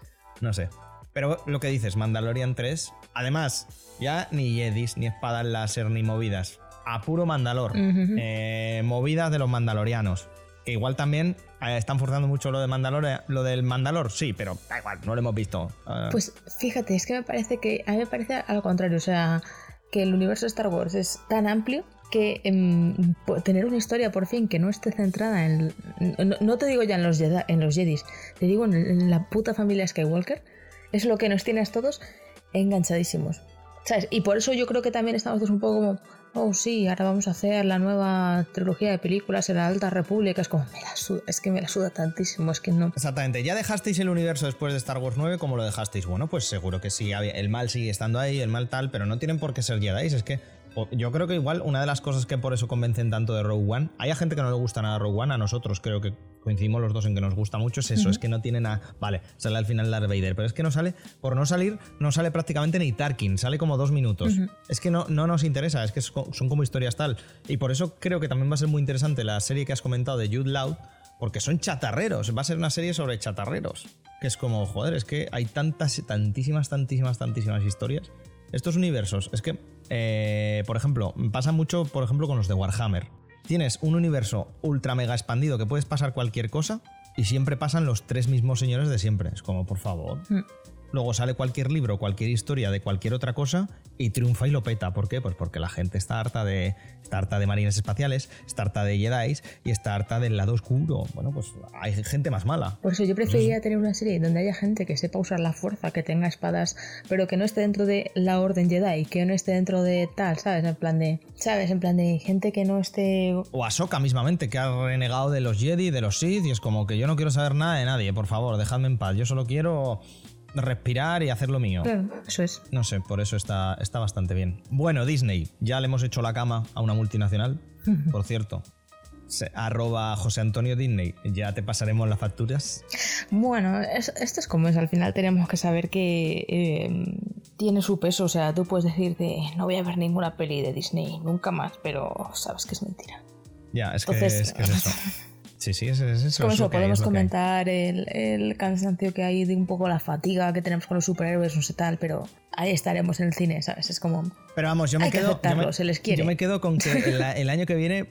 no sé. Pero lo que dices, Mandalorian 3, además, ya ni Jedis, ni espadas láser, ni movidas. A puro Mandalor. Eh, movidas de los Mandalorianos. Igual también eh, están forzando mucho lo de Mandalor, lo del Mandalor, sí, pero da igual, no lo hemos visto. Eh. Pues fíjate, es que me parece que a mí me parece al contrario, o sea, que el universo de Star Wars es tan amplio que em, tener una historia por fin que no esté centrada en no, te digo ya en los en los Jedis, te digo en, en, la puta familia Skywalker, es lo que nos tiene a todos enganchadísimos. ¿Sabes? Y por eso yo creo que también estamos un poco como oh sí, ahora vamos a hacer la nueva trilogía de películas en la Alta República. Es como, me la suda, es que me la suda tantísimo, es que no. Exactamente, ¿ya dejasteis el universo después de Star Wars 9 como lo dejasteis? Bueno, pues seguro que sí, el mal sigue estando ahí, el mal tal, pero no tienen por qué ser Jedi, es que yo creo que igual una de las cosas que por eso convencen tanto de Rogue One, hay gente que no le gusta nada Rogue One, a nosotros creo que coincidimos los dos en que nos gusta mucho, es eso, es que no tiene nada, vale, sale al final Darth Vader, pero es que no sale, por no salir, no sale prácticamente ni Tarkin, sale como dos minutos. Es que no, no nos interesa, es que son como historias tal. Y por eso creo que también va a ser muy interesante la serie que has comentado de Jude Law, porque son chatarreros, va a ser una serie sobre chatarreros. Que es como, joder, es que hay tantas, tantísimas, tantísimas, tantísimas historias. Estos universos, es que eh, por ejemplo, pasa mucho, por ejemplo, con los de Warhammer. Tienes un universo ultra mega expandido que puedes pasar cualquier cosa y siempre pasan los tres mismos señores de siempre. Es como, por favor. Mm. Luego sale cualquier libro, cualquier historia de cualquier otra cosa y triunfa y lo peta. ¿Por qué? Pues porque la gente está harta de, está harta de marines espaciales, está harta de Jedi y está harta del lado oscuro. Bueno, pues hay gente más mala. Por eso yo preferiría tener una serie donde haya gente que sepa usar la fuerza, que tenga espadas, pero que no esté dentro de la orden Jedi, que no esté dentro de tal, ¿sabes? En plan de, ¿sabes? En plan de gente que no esté... O Ahsoka mismamente, que ha renegado de los Jedi, de los Sith, y es como que yo no quiero saber nada de nadie, por favor, dejadme en paz. Yo solo quiero respirar y hacer lo mío. eso es. No sé, por eso está, está bastante bien. Bueno, Disney, ya le hemos hecho la cama a una multinacional, por cierto. arroba José Antonio Disney, ya te pasaremos las facturas. Bueno, esto es como es, al final tenemos que saber que eh, tiene su peso, o sea, tú puedes decirte, no voy a ver ninguna peli de Disney, nunca más, pero sabes que es mentira. Ya, es, que, es, que es eso. Sí, sí, es, eso. Como eso, podemos comentar el, cansancio que hay de un poco la fatiga que tenemos con los superhéroes, no sé tal, pero ahí estaremos en el cine, ¿sabes? Es como. Pero vamos, yo me quedo. se les quiere. Yo me quedo con que el, año que viene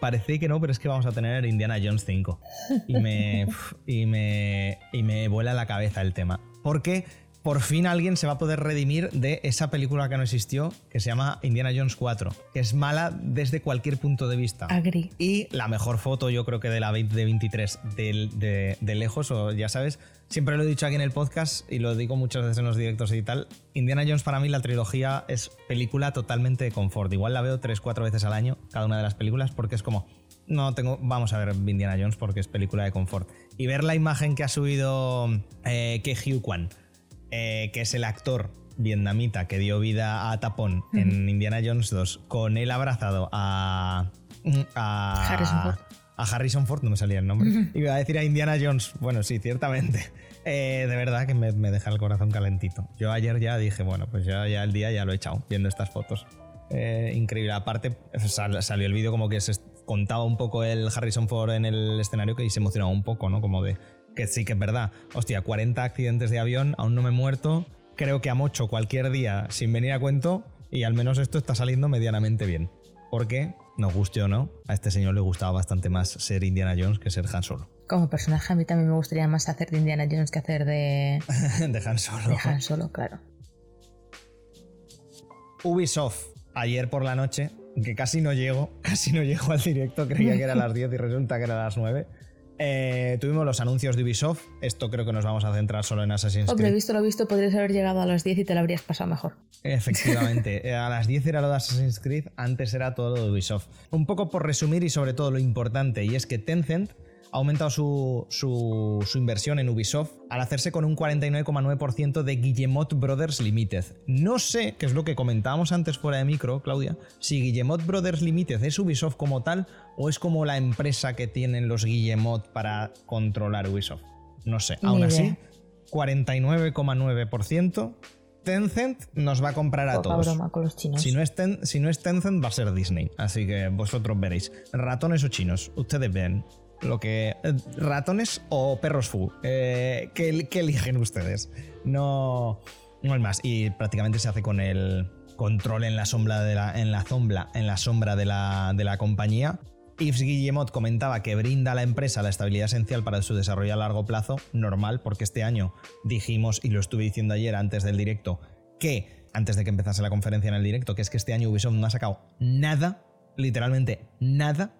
parece que no, pero es que vamos a tener Indiana Jones 5. Y me, y me, y me vuela la cabeza el tema. Porque por fin alguien se va a poder redimir de esa película que no existió, que se llama Indiana Jones 4, que es mala desde cualquier punto de vista. Agri. Y la mejor foto, yo creo que de la 2023 de, de, lejos, o ya sabes, siempre lo he dicho aquí en el podcast y lo digo muchas veces en los directos y tal. Indiana Jones para mí, la trilogía, es película totalmente de confort. Igual la veo 3-4 veces al año, cada una de las películas, porque es como no tengo. Vamos a ver Indiana Jones porque es película de confort. Y ver la imagen que ha subido eh, que Hugh Kwan eh, que es el actor vietnamita que dio vida a Tapón en Indiana Jones 2, con él abrazado a, a Harrison Ford. A Harrison Ford, no me salía el nombre. Iba a decir a Indiana Jones. Bueno, sí, ciertamente. Eh, de verdad que me, deja el corazón calentito. Yo ayer ya dije, bueno, pues ya, ya el día ya lo he echado viendo estas fotos. Eh, increíble. Aparte, salió el vídeo como que se contaba un poco el Harrison Ford en el escenario que se emocionaba un poco, ¿no? Como de que sí que es verdad. Hostia, 40 accidentes de avión, aún no me he muerto. Creo que a mocho cualquier día sin venir a cuento y al menos esto está saliendo medianamente bien. Porque, nos guste o no, a este señor le gustaba bastante más ser Indiana Jones que ser Han Solo. Como personaje a mí también me gustaría más hacer de Indiana Jones que hacer de... de Han Solo. De Han Solo, claro. Ubisoft, ayer por la noche, que casi no llego, casi no llego al directo, creía que era a las 10 y resulta que era a las 9. Eh, tuvimos los anuncios de Ubisoft. Esto creo que nos vamos a centrar solo en Assassin's Creed. Hombre, visto lo visto, podrías haber llegado a las 10 y te lo habrías pasado mejor. Efectivamente. Eh, a las 10 era lo de Assassin's Creed, antes era todo lo de Ubisoft. Un poco por resumir y sobre todo lo importante, y es que Tencent ha aumentado su, su, inversión en Ubisoft al hacerse con un 49,9% de Guillemot Brothers Limited. No sé, que es lo que comentábamos antes fuera de micro, Claudia, si Guillemot Brothers Limited es Ubisoft como tal o es como la empresa que tienen los Guillemot para controlar Ubisoft. No sé, aún así, 49,9%. Tencent nos va a comprar a todos. Si, no es si no es Tencent, va a ser Disney. Así que vosotros veréis. Ratones o chinos, ustedes ven lo que eh, ratones o perros fu eh, ¿qué, eligen ustedes no no hay más y prácticamente se hace con el control en la sombra de la en la sombra en la sombra de la, de la compañía Yves Guillemot comentaba que brinda a la empresa la estabilidad esencial para su desarrollo a largo plazo, normal, porque este año dijimos, y lo estuve diciendo ayer antes del directo, que, antes de que empezase la conferencia en el directo, que es que este año Ubisoft no ha sacado nada, literalmente nada,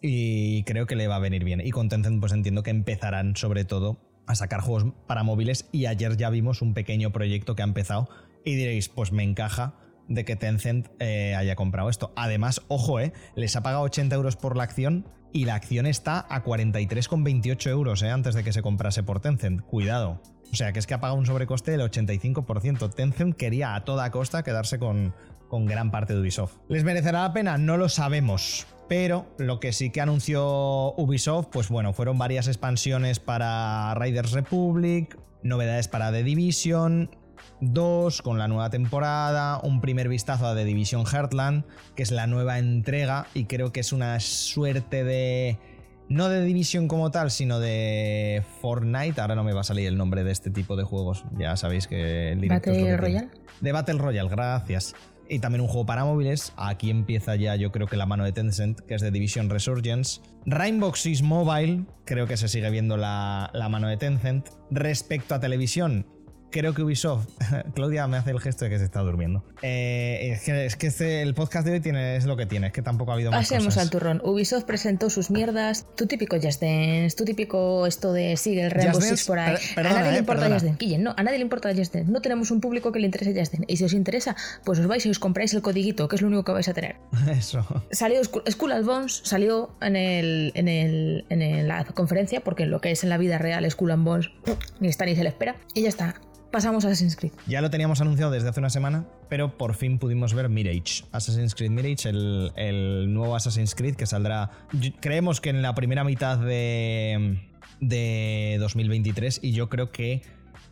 y creo que le va a venir bien. Y con pues entiendo que empezarán sobre todo a sacar juegos para móviles y ayer ya vimos un pequeño proyecto que ha empezado y diréis, pues me encaja de que Tencent eh, haya comprado esto. Además, ojo, eh, les ha pagado 80 euros por la acción y la acción está a 43,28 euros eh, antes de que se comprase por Tencent. Cuidado. O sea, que es que ha pagado un sobrecoste del 85%. Tencent quería a toda costa quedarse con, con gran parte de Ubisoft. ¿Les merecerá la pena? No lo sabemos. Pero lo que sí que anunció Ubisoft, pues bueno, fueron varias expansiones para Riders Republic, novedades para The Division, 2 con la nueva temporada, un primer vistazo a The Division Heartland, que es la nueva entrega y creo que es una suerte de... No de Division como tal, sino de Fortnite. Ahora no me va a salir el nombre de este tipo de juegos. Ya sabéis que el directo ¿Battle Royale? De Battle Royale, gracias y también un juego para móviles. Aquí empieza ya yo creo que la mano de Tencent, que es de Division Resurgence. Rainbow Six Mobile, creo que se sigue viendo la, la mano de Tencent. Respecto a televisión, creo que Ubisoft, Claudia me hace el gesto de que se está durmiendo. Eh, es que, este, el podcast de hoy tiene, es lo que tiene, es que tampoco ha habido más Pasemos al turrón. Ubisoft presentó sus mierdas, tu típico Just Dance, tu típico esto de sigue el Rainbow Six por ahí. a nadie le eh, importa Just Dance. no, a nadie le importa Just Dance. No tenemos un público que le interese Just Dance. Y si os interesa, pues os vais y os compráis el codiguito, que es lo único que vais a tener. Eso. Salió School of Bones, salió en, el, en, el, en la conferencia, porque lo que es en la vida real School of Bones ni está ni se le espera. Y ya está pasamos a Assassin's Creed. Ya lo teníamos anunciado desde hace una semana, pero por fin pudimos ver Mirage. Assassin's Creed Mirage, el, nuevo Assassin's Creed que saldrá, creemos que en la primera mitad de, de 2023 y yo creo que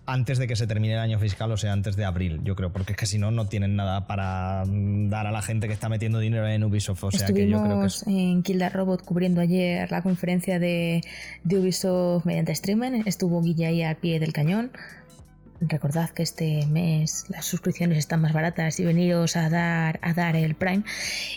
antes de que se termine el año fiscal, o sea, antes de abril, yo creo, porque es que si no, no tienen nada para dar a la gente que está metiendo dinero en Ubisoft. O sea, que yo creo que en Kill Robot cubriendo ayer la conferencia de, de Ubisoft mediante streaming. Estuvo Guille ahí al pie del cañón. Recordad que este mes las suscripciones están más baratas y veniros a dar, a dar el Prime.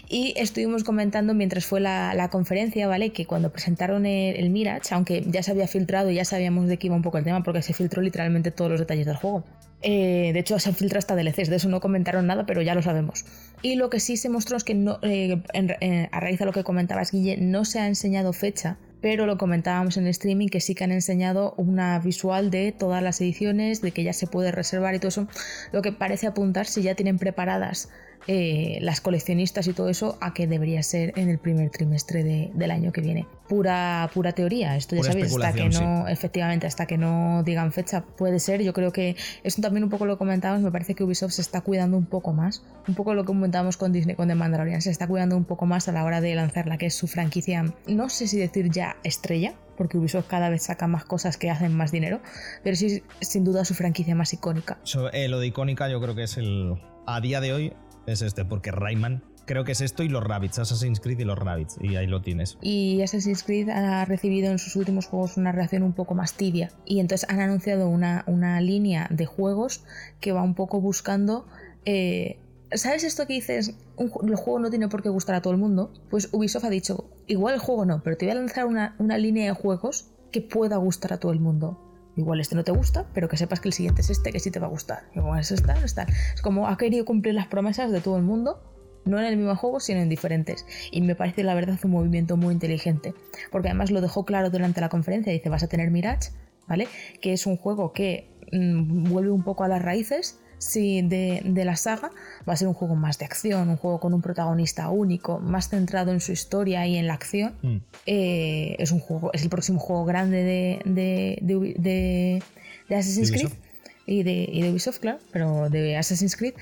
Y estuvimos comentando mientras fue la, conferencia, ¿vale? Que cuando presentaron el, Mirage, aunque ya se había filtrado y ya sabíamos de qué iba un poco el tema, porque se filtró literalmente todos los detalles del juego. Eh, de hecho, se han filtrado hasta DLCs, de eso no comentaron nada, pero ya lo sabemos. Y lo que sí se mostró es que no, eh, a raíz de lo que comentabas, Guille, no se ha enseñado fecha pero lo comentábamos en el streaming que sí que han enseñado una visual de todas las ediciones, de que ya se puede reservar y todo eso, lo que parece apuntar si ya tienen preparadas eh, las coleccionistas y todo eso a que debería ser en el primer trimestre del año que viene. Pura, pura teoría, esto ya sabéis, hasta que no, efectivamente, hasta que no digan fecha, puede ser. Yo creo que esto también un poco lo comentábamos, me parece que Ubisoft se está cuidando un poco más, un poco lo que comentábamos con Disney con The Mandalorian, se está cuidando un poco más a la hora de lanzar la que es su franquicia, no sé si decir ya estrella, porque Ubisoft cada vez saca más cosas que hacen más dinero, pero sí sin duda su franquicia más icónica. Eh, lo de icónica yo creo que es el, a día de hoy es este, porque Rayman creo que es esto y los Rabbits, Assassin's Creed y los Rabbits, y ahí lo tienes. Y Assassin's Creed ha recibido en sus últimos juegos una reacción un poco más tibia. Y entonces han anunciado una, una línea de juegos que va un poco buscando. eh, ¿Sabes esto que dices? El juego no tiene por qué gustar a todo el mundo. Pues Ubisoft ha dicho, igual el juego no, pero te voy a lanzar una, una línea de juegos que pueda gustar a todo el mundo. Igual este no te gusta, pero que sepas que el siguiente es este que sí te va a gustar. Igual es esta, esta. Es como ha querido cumplir las promesas de todo el mundo no en el mismo juego, sino en diferentes. Y me parece, la verdad, un movimiento muy inteligente. Porque además lo dejó claro durante la conferencia. Dice, vas a tener Mirage, ¿vale? Que es un juego que mm, vuelve un poco a las raíces sí, de, de la saga. Va a ser un juego más de acción, un juego con un protagonista único, más centrado en su historia y en la acción. Mm. Eh, es un juego, es el próximo juego grande de, de, de, de- de Assassin's ¿De Creed y de, y de Ubisoft, claro, pero de Assassin's Creed,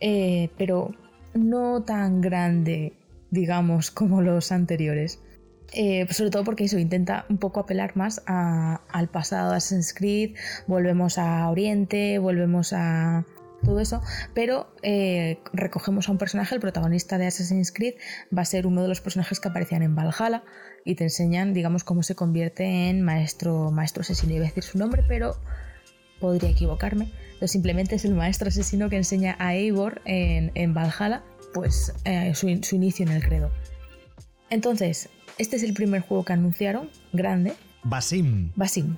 eh, pero no tan grande, digamos, como los anteriores. Eh, sobre todo porque eso intenta un poco apelar más a- al pasado de Assassin's Creed, volvemos a Oriente, volvemos a todo eso, pero eh, recogemos a un personaje, el protagonista de Assassin's Creed va a ser uno de los personajes que aparecían en Valhalla y te enseñan, digamos, cómo se convierte en maestro, maestro asesino. Iba a decir su nombre, pero podría equivocarme. Simplemente es el maestro asesino que enseña a Eivor en, en Valhalla, pues eh, su, su inicio en el credo. Entonces, este es el primer juego que anunciaron, grande, Basim. Basim.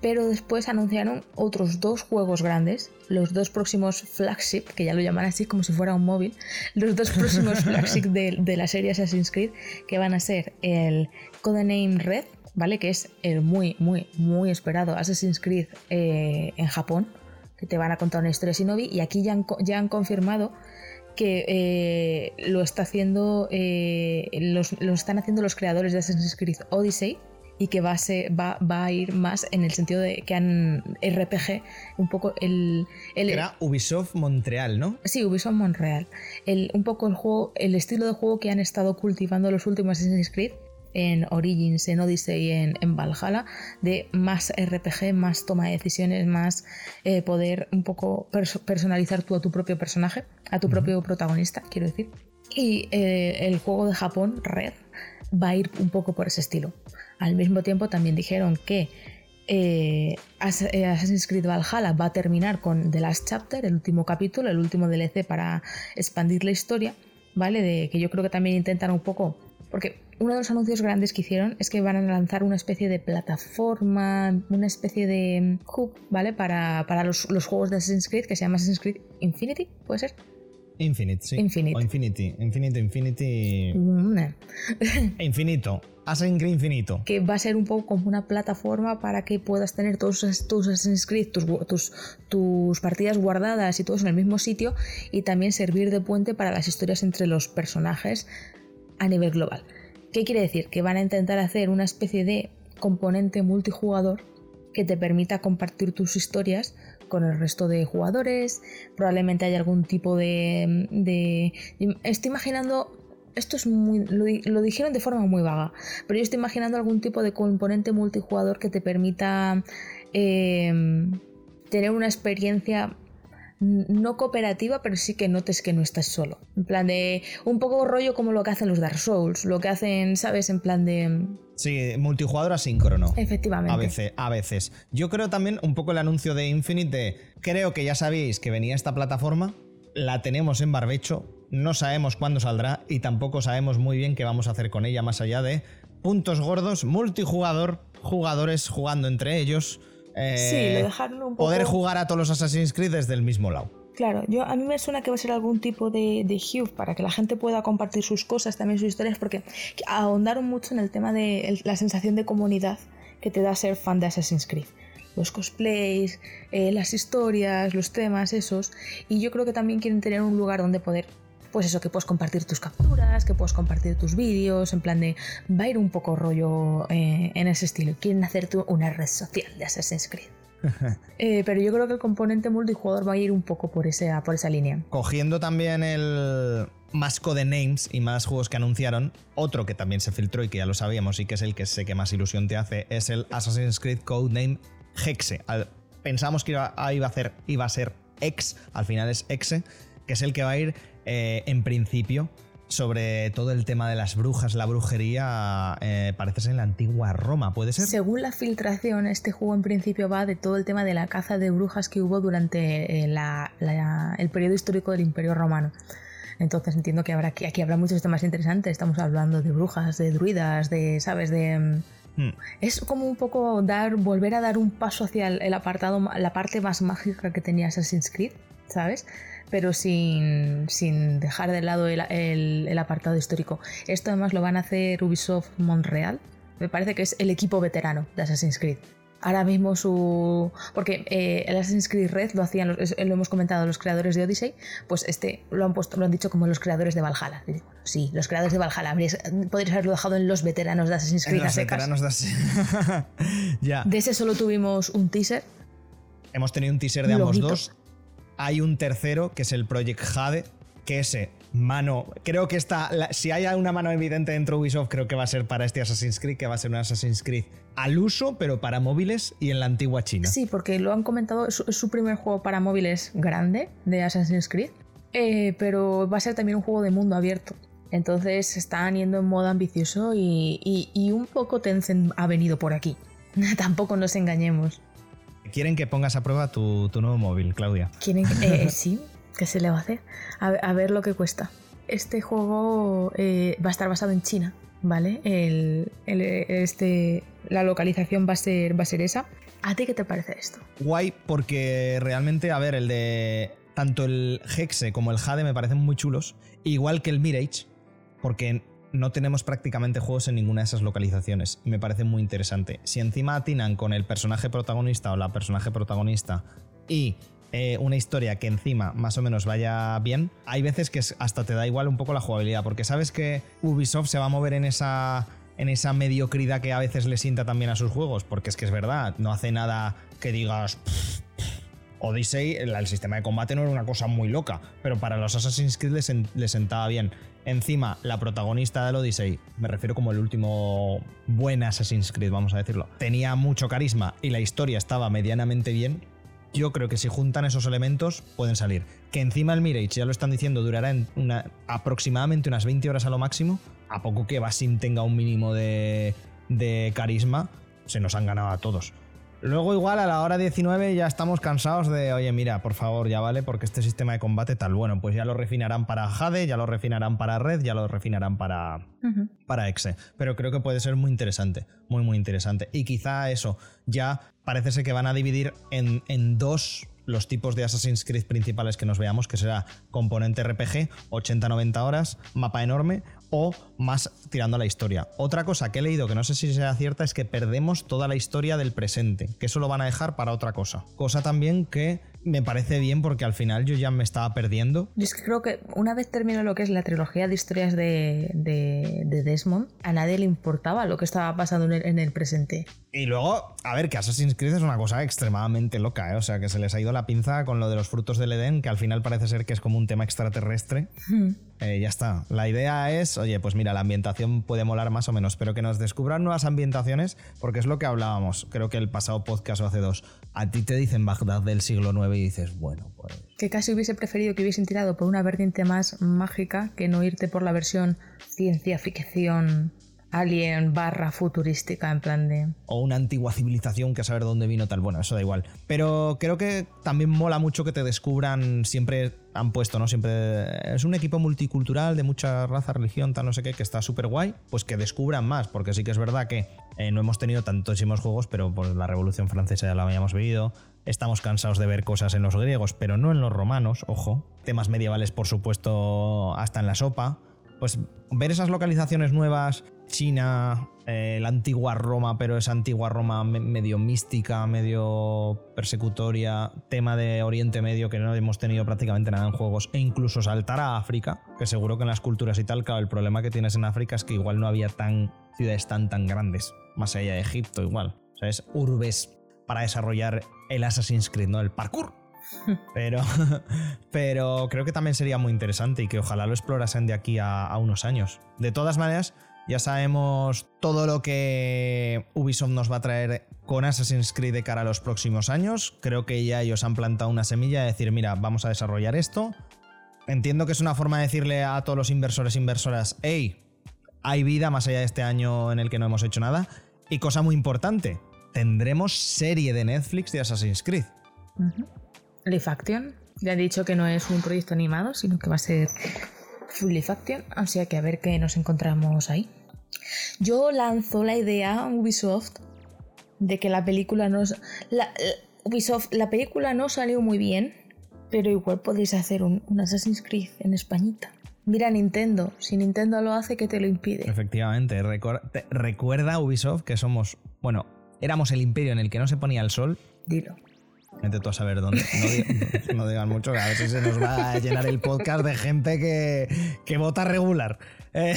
Pero después anunciaron otros dos juegos grandes, los dos próximos flagship, que ya lo llaman así como si fuera un móvil, los dos próximos flagship de, de la serie Assassin's Creed, que van a ser el Codename Red, ¿vale? Que es el muy, muy, muy esperado Assassin's Creed eh, en Japón, que te van a contar una historia shinobi, y aquí ya han, ya han confirmado que eh, lo está haciendo eh, los, lo están haciendo los creadores de Assassin's Creed Odyssey y que va a, ser- va, va a ir más en el sentido de que han RPG un poco el, el Era Ubisoft Montreal, ¿no? Sí, Ubisoft Montreal. El, un poco el juego, el estilo de juego que han estado cultivando los últimos Assassin's Creed en Origins, en Odyssey y en, en Valhalla, de más RPG, más toma de decisiones, más eh, poder un poco perso- personalizar tú a tu propio personaje, a tu propio protagonista, quiero decir. Y eh, el juego de Japón, Red, va a ir un poco por ese estilo. Al mismo tiempo también dijeron que eh, eh, Assassin's Creed Valhalla va a terminar con The Last Chapter, el último capítulo, el último DLC para expandir la historia, ¿vale? De que yo creo que también intentan un poco. Porque uno de los anuncios grandes que hicieron es que van a lanzar una especie de plataforma, una especie de hub, ¿vale? Para, para los, los juegos de Assassin's Creed que se llama Assassin's Creed Infinity, ¿puede ser? Infinite, sí. Infinite. O Infinity. Infinity. Mm, Infinito. Assassin's Creed Infinito. que va a ser un poco como una plataforma para que puedas tener todos tus Assassin's Creed, tus, tus, tus partidas guardadas y todos en el mismo sitio y también servir de puente para las historias entre los personajes a nivel global. ¿Qué quiere decir? Que van a intentar hacer una especie de componente multijugador que te permita compartir tus historias con el resto de jugadores. Probablemente haya algún tipo de. de- estoy imaginando. Esto es muy. Lo, di- lo dijeron de forma muy vaga. Pero yo estoy imaginando algún tipo de componente multijugador que te permita eh, tener una experiencia no cooperativa, pero sí que notes que no estás solo. En plan de. Un poco rollo como lo que hacen los Dark Souls. Lo que hacen, ¿sabes? En plan de. Sí, multijugador asíncrono. Efectivamente. A veces, a veces. Yo creo también un poco el anuncio de Infinite de, creo que ya sabéis que venía esta plataforma, la tenemos en barbecho, no sabemos cuándo saldrá y tampoco sabemos muy bien qué vamos a hacer con ella más allá de puntos gordos, multijugador, jugadores jugando entre ellos. Eh, Sí, lo dejaron un poco. Poder jugar a todos los Assassin's Creed desde el mismo lado. Claro, yo, a mí me suena que va a ser algún tipo de, de hub para que la gente pueda compartir sus cosas, también sus historias, porque ahondaron mucho en el tema de el- la sensación de comunidad que te da ser fan de Assassin's Creed. Los cosplays, eh, las historias, los temas, esos. Y yo creo que también quieren tener un lugar donde poder, pues eso, que puedes compartir tus capturas, que puedes compartir tus vídeos, en plan de. Va a ir un poco rollo eh, en ese estilo. Quieren hacer tú una red social de Assassin's Creed. Eh, pero yo creo que el componente multijugador va a ir un poco por esa, por esa línea. Cogiendo también el más codenames y más juegos que anunciaron, otro que también se filtró y que ya lo sabíamos y que es el que sé que más ilusión te hace, es el Assassin's Creed Codename Hexe. Al- pensamos que iba, iba a, hacer, iba a ser X, al final es Exe. Que es el que va a ir eh, en principio sobre todo el tema de las brujas, la brujería, eh, parece ser en la antigua Roma, ¿puede ser? Según la filtración, este juego en principio va de todo el tema de la caza de brujas que hubo durante eh, el periodo histórico del Imperio Romano. Entonces entiendo que habrá, aquí habrá muchos temas interesantes. Estamos hablando de brujas, de druidas, de, ¿sabes? De... Mm, hmm. Es como un poco dar, volver a dar un paso hacia el apartado, la parte más mágica que tenía Assassin's Creed, ¿sabes? pero sin, dejar de lado el, apartado histórico. Esto además lo van a hacer Ubisoft Montreal, me parece que es el equipo veterano de Assassin's Creed. Ahora mismo su... Porque eh, el Assassin's Creed Red lo hacían, lo, hemos comentado, los creadores de Odyssey, pues este lo han, puesto, lo han dicho como los creadores de Valhalla. sí, los creadores de Valhalla. Podrías haberlo dejado en los veteranos de Assassin's Creed. los veteranos de ya. De ese solo tuvimos un teaser. Hemos tenido un teaser de ambos dos hay un tercero, que es el Project Jade, que ese mano. Creo que está. si hay una mano evidente dentro de Ubisoft, creo que va a ser para este Assassin's Creed, que va a ser un Assassin's Creed al uso, pero para móviles y en la antigua China. Sí, porque lo han comentado, es, su primer juego para móviles grande de Assassin's Creed, eh, pero va a ser también un juego de mundo abierto. Entonces están yendo en modo ambicioso y, un poco Tencent ha venido por aquí. Tampoco nos engañemos. Quieren que pongas a prueba tu, nuevo móvil, Claudia. Quieren eh, sí, ¿qué se le va a hacer? A, ver lo que cuesta. Este juego eh, va a estar basado en China, ¿vale? este, la localización va a, ser, va a ser esa. ¿A ti qué te parece esto? Guay, porque realmente, a ver, el de tanto el Hexe como el Jade me parecen muy chulos, igual que el Mirage, porque no tenemos prácticamente juegos en ninguna de esas localizaciones. Me parece muy interesante. Si encima atinan con el personaje protagonista o la personaje protagonista y eh, una historia que encima más o menos vaya bien, hay veces que hasta te da igual un poco la jugabilidad, porque sabes que Ubisoft se va a mover en esa, en esa mediocridad que a veces le sienta también a sus juegos, porque es que es verdad, no hace nada que digas... Odyssey, el, sistema de combate no era una cosa muy loca, pero para los Assassin's Creed les sentaba bien. Encima, la protagonista del Odyssey, me refiero como el último buen Assassin's Creed, vamos a decirlo, tenía mucho carisma y la historia estaba medianamente bien. Yo creo que si juntan esos elementos pueden salir. Que encima el Mirage, ya lo están diciendo, durará aproximadamente unas 20 horas a lo máximo. A poco que Basim tenga un mínimo de carisma, se nos han ganado a todos. Luego igual a la hora 19 ya estamos cansados de, oye, mira, por favor, ya vale, porque este sistema de combate tal, bueno, pues ya lo refinarán para Jade, ya lo refinarán para Red, ya lo refinarán para, para Exe. Pero creo que puede ser muy interesante, muy, muy interesante. Y quizá eso, ya parece ser que van a dividir en, en dos los tipos de Assassin's Creed principales que nos veamos, que será componente RPG, 80-90 horas, mapa enorme, o más tirando a la historia. Otra cosa que he leído que no sé si sea cierta es que perdemos toda la historia del presente, que eso lo van a dejar para otra cosa. Cosa también que me parece bien porque al final yo ya me estaba perdiendo. Yo es que creo que una vez terminó lo que es la trilogía de historias de, Desmond, a nadie le importaba lo que estaba pasando en el, presente. Y luego, a ver, que Assassin's Creed es una cosa extremadamente loca, ¿eh? o sea, que se les ha ido la pinza con lo de los frutos del Edén, que al final parece ser que es como un tema extraterrestre. Hmm. Eh, ya está. La idea es, oye, pues mira, la ambientación puede molar más o menos, pero que nos descubran nuevas ambientaciones, porque es lo que hablábamos, creo que el pasado podcast o hace dos. A ti te dicen Bagdad del siglo IX y dices, bueno, pues... Que casi hubiese preferido que hubiesen tirado por una vertiente más mágica que no irte por la versión ciencia ficción alien barra futurística en plan de... O una antigua civilización que saber dónde vino tal. Bueno, eso da igual. Pero creo que también mola mucho que te descubran, siempre han puesto, ¿no? Siempre es un equipo multicultural de mucha raza, religión, tal, no sé qué, que está súper guay. Pues que descubran más, porque sí que es verdad que eh, no hemos tenido tantísimos juegos, pero por la Revolución Francesa ya la habíamos vivido. Estamos cansados de ver cosas en los griegos, pero no en los romanos, ojo. Temas medievales, por supuesto, hasta en la sopa pues ver esas localizaciones nuevas, China, eh, la antigua Roma, pero esa antigua Roma medio mística, medio persecutoria, tema de Oriente Medio que no hemos tenido prácticamente nada en juegos, e incluso saltar a África, que seguro que en las culturas y tal, claro, el problema que tienes en África es que igual no había tan ciudades tan tan grandes, más allá de Egipto igual, o sea, es urbes para desarrollar el Assassin's Creed, ¿no? El parkour. Pero, pero creo que también sería muy interesante y que ojalá lo explorasen de aquí a, unos años. De todas maneras, ya sabemos todo lo que Ubisoft nos va a traer con Assassin's Creed de cara a los próximos años. Creo que ya ellos han plantado una semilla de decir, mira, vamos a desarrollar esto. entiendo que es una forma de decirle a todos los inversores e inversoras, hey, hay vida más allá de este año en el que no hemos hecho nada. Y cosa muy importante, tendremos serie de Netflix de Assassin's Creed. Live Action. Ya he dicho que no es un proyecto animado, sino que va a ser full Live Action. Así que a ver qué nos encontramos ahí. Yo lanzo la idea a Ubisoft de que la película no. La, Ubisoft, la película no salió muy bien, pero igual podéis hacer un, Assassin's Creed en Españita. Mira Nintendo, si Nintendo lo hace, ¿qué te lo impide? Efectivamente, recuerda Ubisoft que somos, bueno, éramos el imperio en el que no se ponía el sol. Dilo. Vete tú a saber dónde. No, digan mucho, que a veces se nos va a llenar el podcast de gente que, que vota regular. Eh,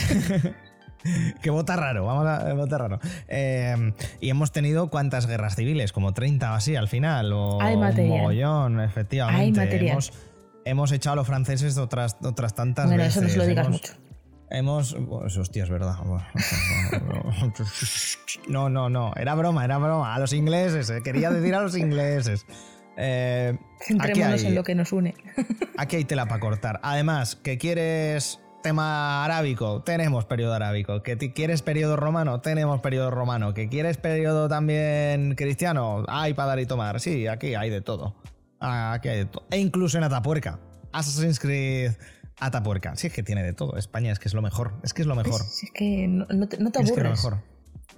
que vota raro, vamos a votar raro. Eh, y hemos tenido cuántas guerras civiles, como 30 o así al final. O Hay material. mogollón, efectivamente. Hay material. Hemos, hemos, echado a los franceses otras, otras tantas bueno, veces. eso no lo digas mucho. Hemos. Pues, hostia, es verdad. No, no, no. Era broma, era broma. A los ingleses, eh, quería decir a los ingleses. Eh, Centrémonos en lo que nos une. Aquí hay tela para cortar. Además, que quieres tema arábico, tenemos periodo arábico. Que quieres periodo romano, tenemos periodo romano. Que quieres periodo también cristiano, hay para dar y tomar. Sí, aquí hay de todo. Aquí hay de todo. E incluso en Atapuerca. Assassin's Creed Atapuerca. Sí, es que tiene de todo. España es que es lo mejor. Es que es lo mejor. Es, que no, te, aburres. Es que lo mejor.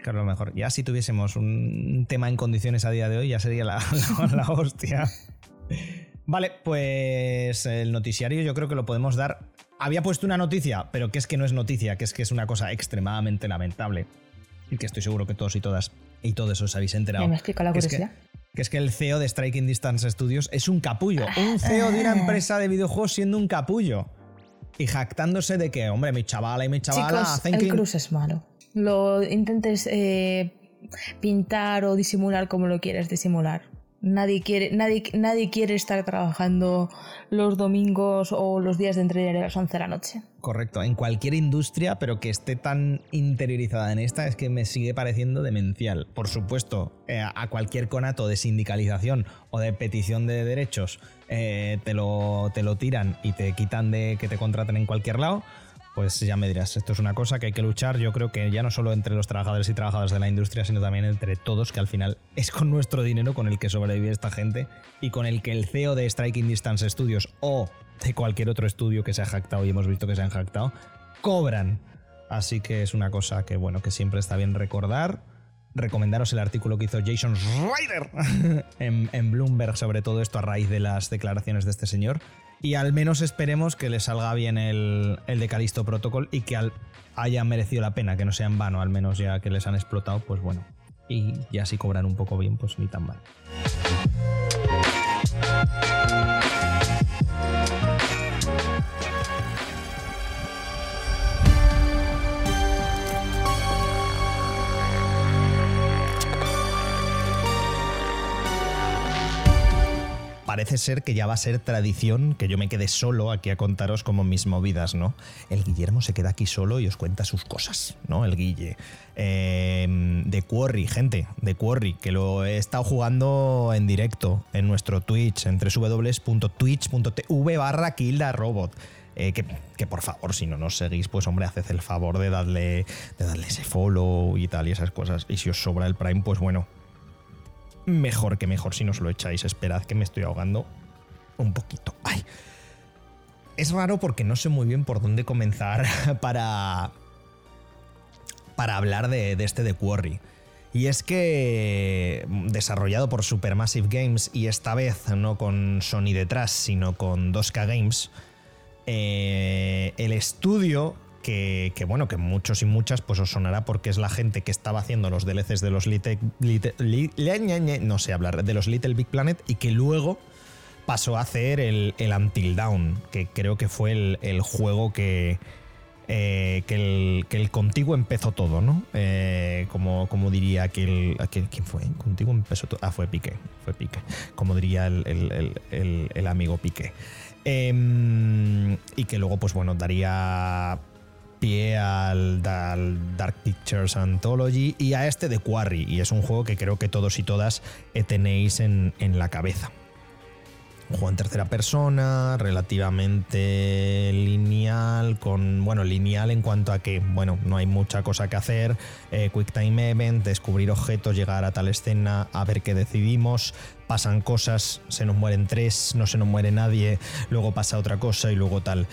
Que es lo mejor. Ya si tuviésemos un tema en condiciones a día de hoy, ya sería la, la hostia. Vale, pues el noticiario yo creo que lo podemos dar había puesto una noticia, pero que es que no es noticia, que es que es una cosa extremadamente lamentable. Y que estoy seguro que todos y todas y todos os habéis enterado. ¿Me explica la curiosidad? Que es, que, el CEO de Striking Distance Studios es un capullo. Un CEO de una ah. empresa de videojuegos siendo un capullo. Y jactándose de que, hombre, mi chavala y mi chavala Chicos, el cruz es malo. Lo intentes eh, pintar o disimular como lo quieres disimular. Nadie quiere, nadie, nadie quiere estar trabajando los domingos o los días de entrenar a las 11 de la noche. Correcto, en cualquier industria, pero que esté tan interiorizada en esta es que me sigue pareciendo demencial. Por supuesto, eh, a cualquier conato de sindicalización o de petición de derechos eh, te, lo, te lo tiran y te quitan de que te contraten en cualquier lado pues ya me dirás, esto es una cosa que hay que luchar, yo creo que ya no solo entre los trabajadores y trabajadoras de la industria, sino también entre todos, que al final es con nuestro dinero con el que sobrevive esta gente y con el que el CEO de Striking Distance Studios o de cualquier otro estudio que se ha jactado y hemos visto que se han jactado, cobran. Así que es una cosa que, bueno, que siempre está bien recordar. Recomendaros el artículo que hizo Jason Ryder en, en Bloomberg sobre todo esto a raíz de las declaraciones de este señor y al menos esperemos que le salga bien el, el de Protocol y que haya merecido la pena, que no sea en vano, al menos ya que les han explotado, pues bueno. Y ya si cobran un poco bien, pues ni tan mal. Parece ser que ya va a ser tradición que yo me quede solo aquí a contaros como mis movidas, ¿no? El Guillermo se queda aquí solo y os cuenta sus cosas, ¿no? El Guille. Em, de Quarry, gente, de Quarry, que lo he estado jugando en directo en nuestro Twitch, en www.twitch.tv barra Kilda Robot. Eh, que, que, por favor, si no nos seguís, pues hombre, haced el favor de darle, de darle ese follow y tal y esas cosas. Y si os sobra el Prime, pues bueno, mejor que mejor si nos lo echáis. Esperad que me estoy ahogando un poquito. Ay. Es raro porque no sé muy bien por dónde comenzar para, para hablar de, este de Quarry. Y es que desarrollado por Supermassive Games y esta vez no con Sony detrás, sino con 2K Games, eh, el estudio que, bueno, que muchos y muchas pues os sonará porque es la gente que estaba haciendo los DLCs de los Little, no sé hablar, de los Little Big Planet y que luego pasó a hacer el, el Until Dawn, que creo que fue el, juego que, eh, que, el, que, el, contigo empezó todo, ¿no? Eh, como, como diría aquel, aquel, ¿Quién fue? Contigo empezó todo. Ah, fue Piqué. Fue Piqué. Como diría el, amigo Piqué. Em, y que luego, pues bueno, daría pie al, Dark Pictures Anthology y a este de Quarry, y es un juego que creo que todos y todas tenéis en, la cabeza. un juego en tercera persona, relativamente lineal, con, bueno, lineal en cuanto a que, bueno, no hay mucha cosa que hacer, eh, Quick Time Event, descubrir objetos, llegar a tal escena, a ver qué decidimos, pasan cosas, se nos mueren tres, no se nos muere nadie, luego pasa otra cosa y luego tal.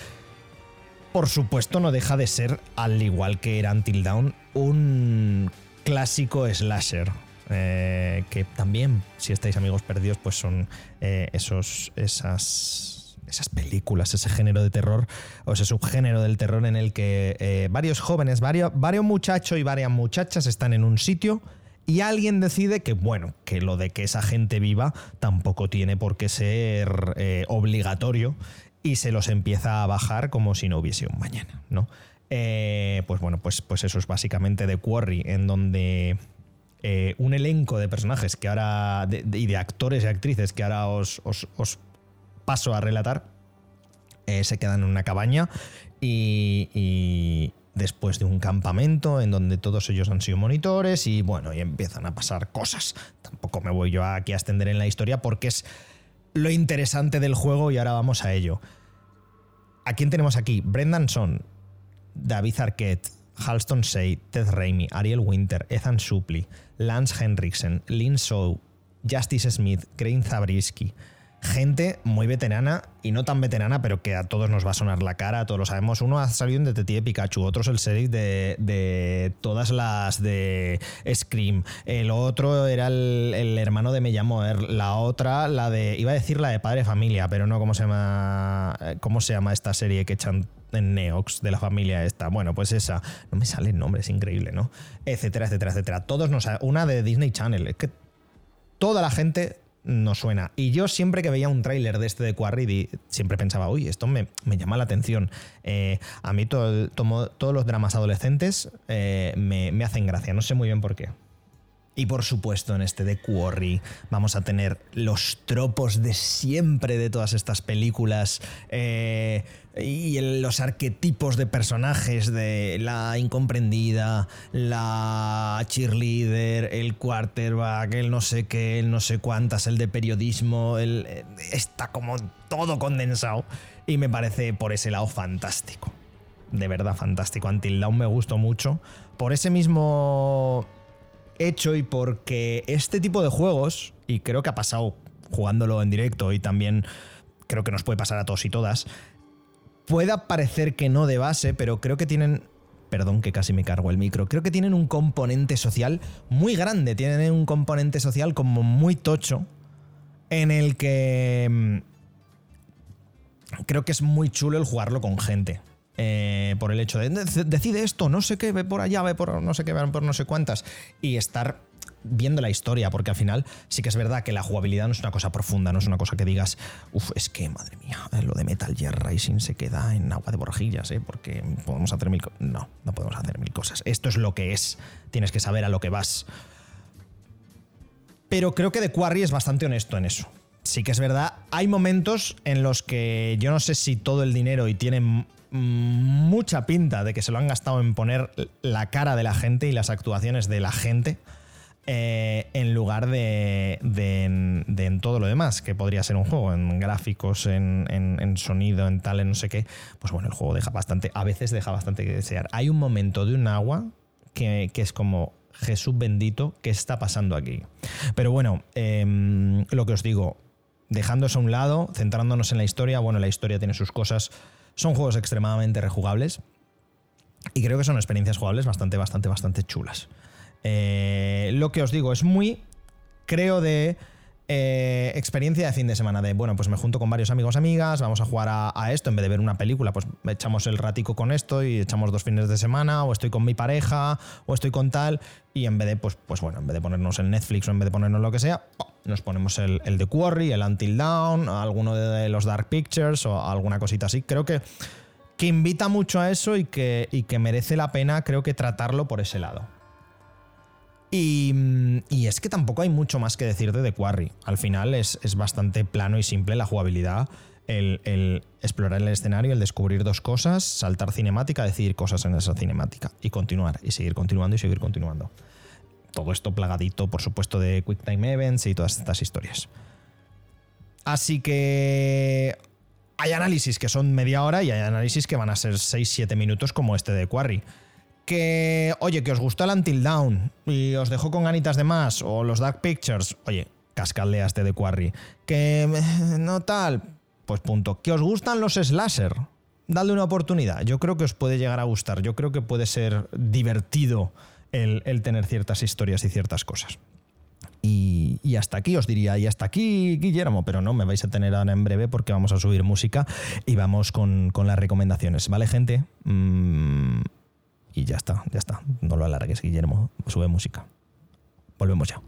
Por supuesto no deja de ser, al igual que era Until Dawn, un clásico slasher eh, que también, si estáis amigos perdidos, pues son eh, esos, esas, esas películas, ese género de terror, o ese subgénero del terror en el que eh, varios jóvenes, varios, varios muchachos y varias muchachas están en un sitio y alguien decide que, bueno, que lo de que esa gente viva tampoco tiene por qué ser obligatorio y se los empieza a bajar como si no hubiese un mañana, ¿no? pues bueno, pues, pues eso es básicamente The Quarry, en donde eh, un elenco de personajes que ahora. y de actores y actrices que ahora os, paso a relatar. Eh, se quedan en una cabaña y, después de un campamento en donde todos ellos han sido monitores y bueno, y empiezan a pasar cosas. Tampoco me voy yo aquí a extender en la historia porque es lo interesante del juego y ahora vamos a ello. ¿A quién tenemos aquí? Brendan Son, David Arquette, Halston Say, Ted Raimi, Ariel Winter, Ethan Suplee, Lance Henriksen, Lynn Shaw, Justice Smith, Crane Zabriskie. Gente muy veterana y no tan veterana, pero que a todos nos va a sonar la cara, todos lo sabemos. Uno ha salido en Detective Pikachu, otro es el sheriff de, todas las de Scream. El otro era el, hermano de Me llamo La otra, la de. Iba a decir la de Padre Familia, pero no cómo se llama. ¿Cómo se llama esta serie que echan en Neox de la familia esta. Bueno, pues esa. No me sale el nombre, es increíble, ¿no? Etcétera, etcétera, etcétera. Todos nos. Una de Disney Channel. Es que toda la gente nos suena. Y yo siempre que veía un tráiler de este de Quarry, siempre pensaba, uy, esto me, llama la atención. Eh, a mí todo, todos los dramas adolescentes eh, me, me hacen gracia. No sé muy bien por qué. Y por supuesto, en este de Quarry vamos a tener los tropos de siempre de todas estas películas eh, y los arquetipos de personajes de la incomprendida, la cheerleader, el quarterback, el no sé qué, el no sé cuántas, el de periodismo, el, eh, está como todo condensado y me parece por ese lado fantástico. De verdad fantástico. Until Dawn me gustó mucho. Por ese mismo hecho y porque este tipo de juegos, y creo que ha pasado jugándolo en directo y también creo que nos puede pasar a todos y todas, pueda parecer que no de base, pero creo que tienen perdón que casi me cargo el micro, creo que tienen un componente social muy grande, tienen un componente social como muy tocho, en el que mm, creo que es muy chulo el jugarlo con gente. Eh, por el hecho de decide esto, no sé qué, ve por allá, ve por no sé qué, ve por no sé cuántas, y estar viendo la historia, porque al final sí que es verdad que la jugabilidad no es una cosa profunda, no es una cosa que digas, uff, es que madre mía, eh, lo de Metal Gear Rising se queda en agua de borrajillas, ¿eh? porque podemos hacer mil cosas. No, no podemos hacer mil cosas. Esto es lo que es, tienes que saber a lo que vas. Pero creo que The Quarry es bastante honesto en eso. Sí que es verdad, hay momentos en los que yo no sé si todo el dinero y tienen mucha pinta de que se lo han gastado en poner la cara de la gente y las actuaciones de la gente. Eh, en lugar de, en, todo lo demás, que podría ser un juego, en gráficos, en, sonido, en tal, en no sé qué, pues bueno, el juego deja bastante, a veces deja bastante que desear. Hay un momento de un agua que, es como, Jesús bendito, ¿qué está pasando aquí? Pero bueno, em, lo que os digo, dejando eso a un lado, centrándonos en la historia, bueno, la historia tiene sus cosas, son juegos extremadamente rejugables y creo que son experiencias jugables bastante, bastante, bastante chulas. Eh, lo que os digo es muy, creo, de eh, experiencia de fin de semana. De bueno, pues me junto con varios amigos, amigas, vamos a jugar a, esto en vez de ver una película, pues echamos el ratico con esto y echamos dos fines de semana, o estoy con mi pareja, o estoy con tal, y en vez de, pues, pues bueno, en vez de ponernos el Netflix o en vez de ponernos lo que sea, nos ponemos el, el The Quarry, el Until Dawn, alguno de los Dark Pictures o alguna cosita así. Creo que, que invita mucho a eso y que, y que merece la pena, creo que tratarlo por ese lado. Y, es que tampoco hay mucho más que decir de The Quarry. Al final es, bastante plano y simple la jugabilidad. El, explorar el escenario, el descubrir dos cosas, saltar cinemática, decir cosas en esa cinemática y continuar, y seguir continuando y seguir continuando. Todo esto plagadito, por supuesto, de Quick Time Events y todas estas historias. Así que hay análisis que son media hora y hay análisis que van a ser 6-7 minutos como este de Quarry. Que, oye, que os gustó el Until Down y os dejó con ganitas de más, o los Dark Pictures, oye, cascaldea este de Quarry. Que no tal, pues punto. Que os gustan los slasher, dadle una oportunidad. Yo creo que os puede llegar a gustar, yo creo que puede ser divertido el, el tener ciertas historias y ciertas cosas. Y, hasta aquí os diría, y hasta aquí Guillermo, pero no, me vais a tener ahora en breve porque vamos a subir música y vamos con, las recomendaciones, ¿vale gente? Mm, y ya está, ya está, no lo alargues Guillermo, sube música. Volvemos ya.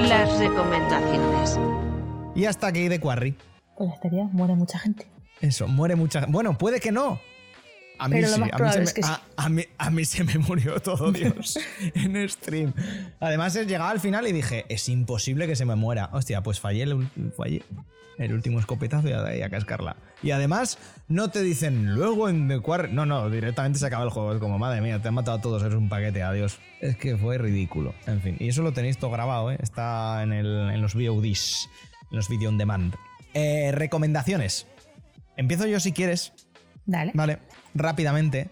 Las recomendaciones. Y hasta aquí de Quarry. Con la estería muere mucha gente. Eso, muere mucha gente. Bueno, puede que no. A mí, sí, a, mí se me, murió todo, Dios, en stream. Además, he llegado al final y dije, es imposible que se me muera. Hostia, pues fallé el, fallé el último escopetazo y a, a cascarla. Y además, no te dicen luego en The Quarry. No, no, directamente se acaba el juego. Es como, madre mía, te han matado a todos, eres un paquete, adiós. Es que fue ridículo. En fin, y eso lo tenéis todo grabado, ¿eh? Está en, el, en los VODs los video on demand. Eh, recomendaciones. Empiezo yo si quieres. Dale. Vale, rápidamente.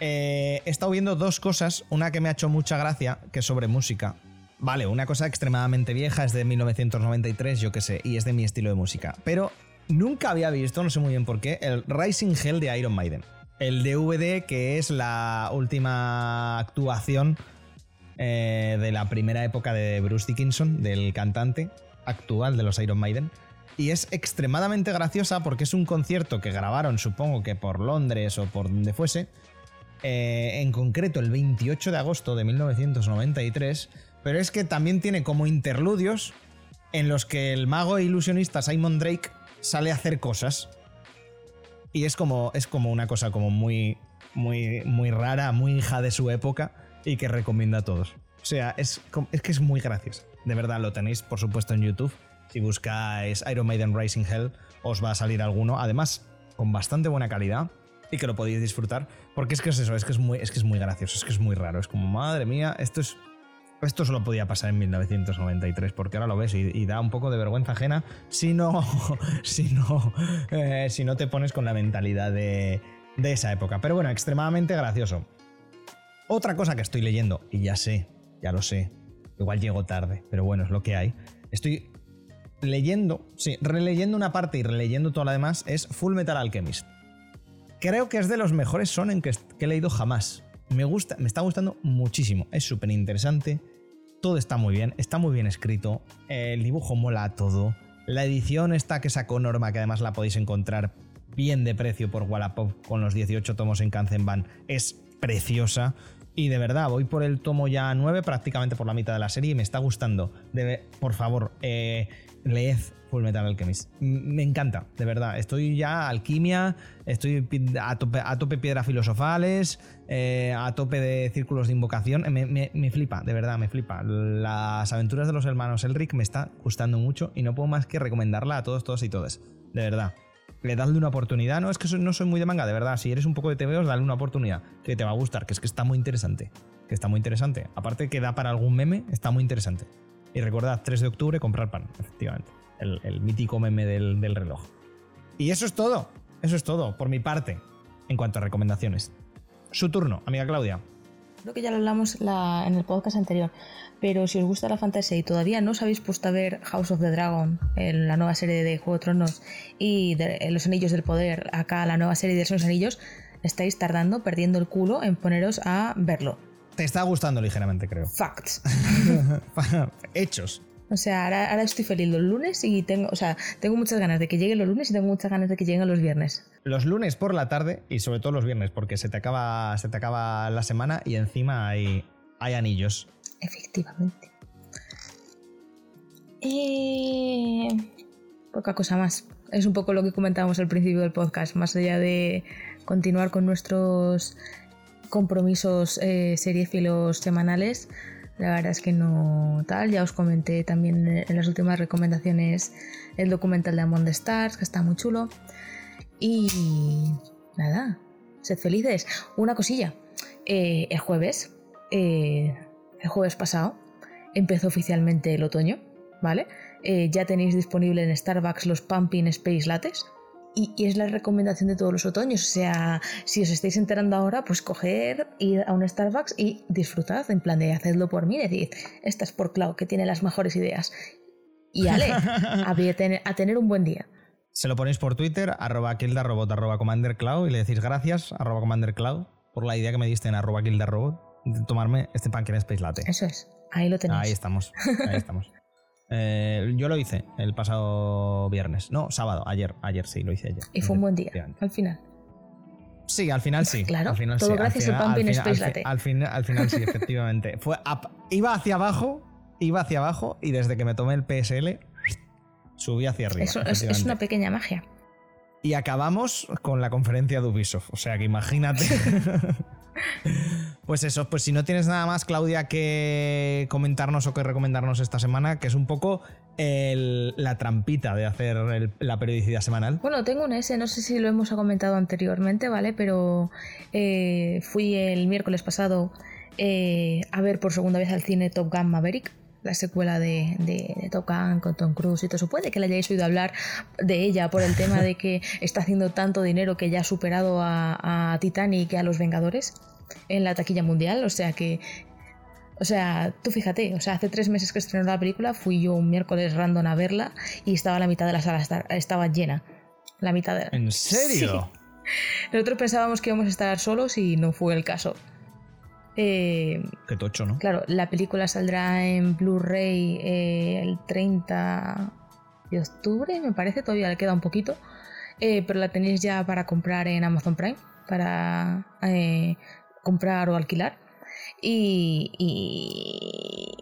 Eh, he estado viendo dos cosas. Una que me ha hecho mucha gracia, que es sobre música. Vale, una cosa extremadamente vieja, es de 1993, yo qué sé, y es de mi estilo de música. Pero nunca había visto, no sé muy bien por qué, el Rising Hell de Iron Maiden. El DVD que es la última actuación eh, de la primera época de Bruce Dickinson, del cantante, actual de los Iron Maiden. Y es extremadamente graciosa porque es un concierto que grabaron, supongo que por Londres o por donde fuese, eh, en concreto el 28 de agosto de 1993, pero es que también tiene como interludios en los que el mago e ilusionista Simon Drake sale a hacer cosas. Y es como, es como una cosa como muy, muy, muy rara, muy hija de su época y que recomienda a todos. O sea, es, es que es muy graciosa. De verdad, lo tenéis, por supuesto, en YouTube. Si buscáis Iron Maiden Rising Hell, os va a salir alguno. Además, con bastante buena calidad y que lo podéis disfrutar. Porque es que es eso, es que es muy, es que es muy gracioso, es que es muy raro. Es como, madre mía, esto es. Esto solo podía pasar en 1993, porque ahora lo ves y, da un poco de vergüenza ajena si no, si no, eh, si no te pones con la mentalidad de, de esa época. Pero bueno, extremadamente gracioso. Otra cosa que estoy leyendo, y ya sé, ya lo sé, Igual llego tarde, pero bueno, es lo que hay. Estoy leyendo, sí, releyendo una parte y releyendo toda la demás, es Full Metal Alchemist. Creo que es de los mejores Sonen que, que he leído jamás. Me gusta, me está gustando muchísimo. Es súper interesante. Todo está muy bien, está muy bien escrito. El dibujo mola todo. La edición está que sacó Norma, que además la podéis encontrar bien de precio por Wallapop con los 18 tomos en Kanzenban, es preciosa. Y de verdad, voy por el tomo ya 9, prácticamente por la mitad de la serie, y me está gustando. por favor, eh, leed Full Metal Alchemist. Me encanta, de verdad. Estoy ya alquimia, estoy a tope, a tope piedras filosofales, eh, a tope de círculos de invocación. Me, me, flipa, de verdad, me flipa. Las aventuras de los hermanos Elric me está gustando mucho y no puedo más que recomendarla a todos, todos y todas. De verdad le dadle una oportunidad. No es que no soy muy de manga, de verdad. Si eres un poco de TVOs, dale una oportunidad. Que te va a gustar, que es que está muy interesante. Que está muy interesante. Aparte que da para algún meme, está muy interesante. Y recordad, 3 de octubre, comprar pan, efectivamente. El, mítico meme del, reloj. Y eso es todo. Eso es todo, por mi parte, en cuanto a recomendaciones. Su turno, amiga Claudia. Creo que ya lo hablamos en el podcast anterior, pero si os gusta la fantasía y todavía no os habéis puesto a ver House of the Dragon, en la nueva serie de Juego de Tronos, y Los Anillos del Poder, acá la nueva serie de Los Anillos, estáis tardando, perdiendo el culo en poneros a verlo. Te está gustando ligeramente, creo. Facts. Hechos. O sea, ahora, estoy feliz los lunes y tengo, o sea, tengo muchas ganas de que lleguen los lunes y tengo muchas ganas de que lleguen los viernes. Los lunes por la tarde y sobre todo los viernes, porque se te acaba, se te acaba la semana y encima hay, hay anillos. Efectivamente. Eh, poca cosa más. Es un poco lo que comentábamos al principio del podcast, más allá de continuar con nuestros compromisos eh, seriéfilos semanales la verdad es que no tal. Ya os comenté también en las últimas recomendaciones el documental de Among the Stars, que está muy chulo. Y nada, sed felices. Una cosilla. Eh, el jueves, eh, el jueves pasado, empezó oficialmente el otoño, ¿vale? Eh, ya tenéis disponible en Starbucks los Pumping Space Lattes. Y, y es la recomendación de todos los otoños. O sea, si os estáis enterando ahora, pues coger, ir a un Starbucks y disfrutad. En plan de hacedlo por mí. Decid, esta es por Clau, que tiene las mejores ideas. Y ale, a, tener, a tener un buen día. Se lo ponéis por Twitter, arroba kildarrobot, arroba commandercloud, y le decís gracias, arroba commandercloud, por la idea que me diste en arroba kildarrobot de tomarme este Pumpkin Space Latte. Eso es, ahí lo tenéis. Ahí estamos, ahí estamos. Eh, yo lo hice el pasado viernes. No, sábado, ayer. Ayer sí, lo hice ayer. Y fue un buen día, al final. Sí, al final sí. Claro, al final, todo sí. gracias al Pumpkin Space Latte. Al, final, al final sí, efectivamente. Fue iba hacia abajo, iba hacia abajo y desde que me tomé el PSL subí hacia arriba. Eso, es, es una pequeña magia. Y acabamos con la conferencia de Ubisoft. O sea que imagínate. Pues eso, pues si no tienes nada más, Claudia, que comentarnos o que recomendarnos esta semana, que es un poco el, la trampita de hacer el, la periodicidad semanal. Bueno, tengo un S, no sé si lo hemos comentado anteriormente, ¿vale? Pero eh, fui el miércoles pasado eh, a ver por segunda vez al cine Top Gun Maverick la secuela de, de, de, Top Gun con Tom Cruise y todo eso. Puede que le hayáis oído hablar de ella por el tema de que está haciendo tanto dinero que ya ha superado a, a Titanic y a los Vengadores en la taquilla mundial. O sea que. O sea, tú fíjate, o sea, hace tres meses que estrenó la película, fui yo un miércoles random a verla y estaba la mitad de la sala, estaba llena. La mitad de... ¿En serio? Sí. Nosotros pensábamos que íbamos a estar solos y no fue el caso. Eh, Qué tocho, ¿no? Claro, la película saldrá en Blu-ray eh, el 30 de octubre, me parece, todavía le queda un poquito, eh, pero la tenéis ya para comprar en Amazon Prime, para eh, comprar o alquilar. Y, y,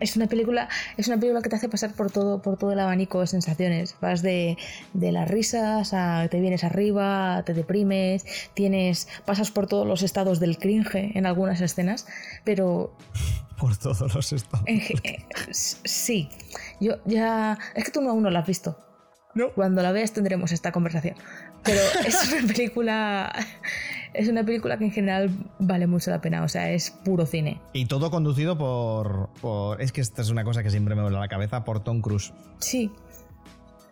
es una película es una película que te hace pasar por todo por todo el abanico de sensaciones. Vas de, de las risas a te vienes arriba te deprimes tienes pasas por todos los estados del cringe en algunas escenas pero por todos los estados eh, eh, sí. Yo ya es que tú aún no la has visto. No. cuando la veas tendremos esta conversación. Pero es una película es una película que en general vale mucho la pena, o sea, es puro cine. Y todo conducido por, por, Es que esta es una cosa que siempre me vuelve a la cabeza, por Tom Cruise. Sí.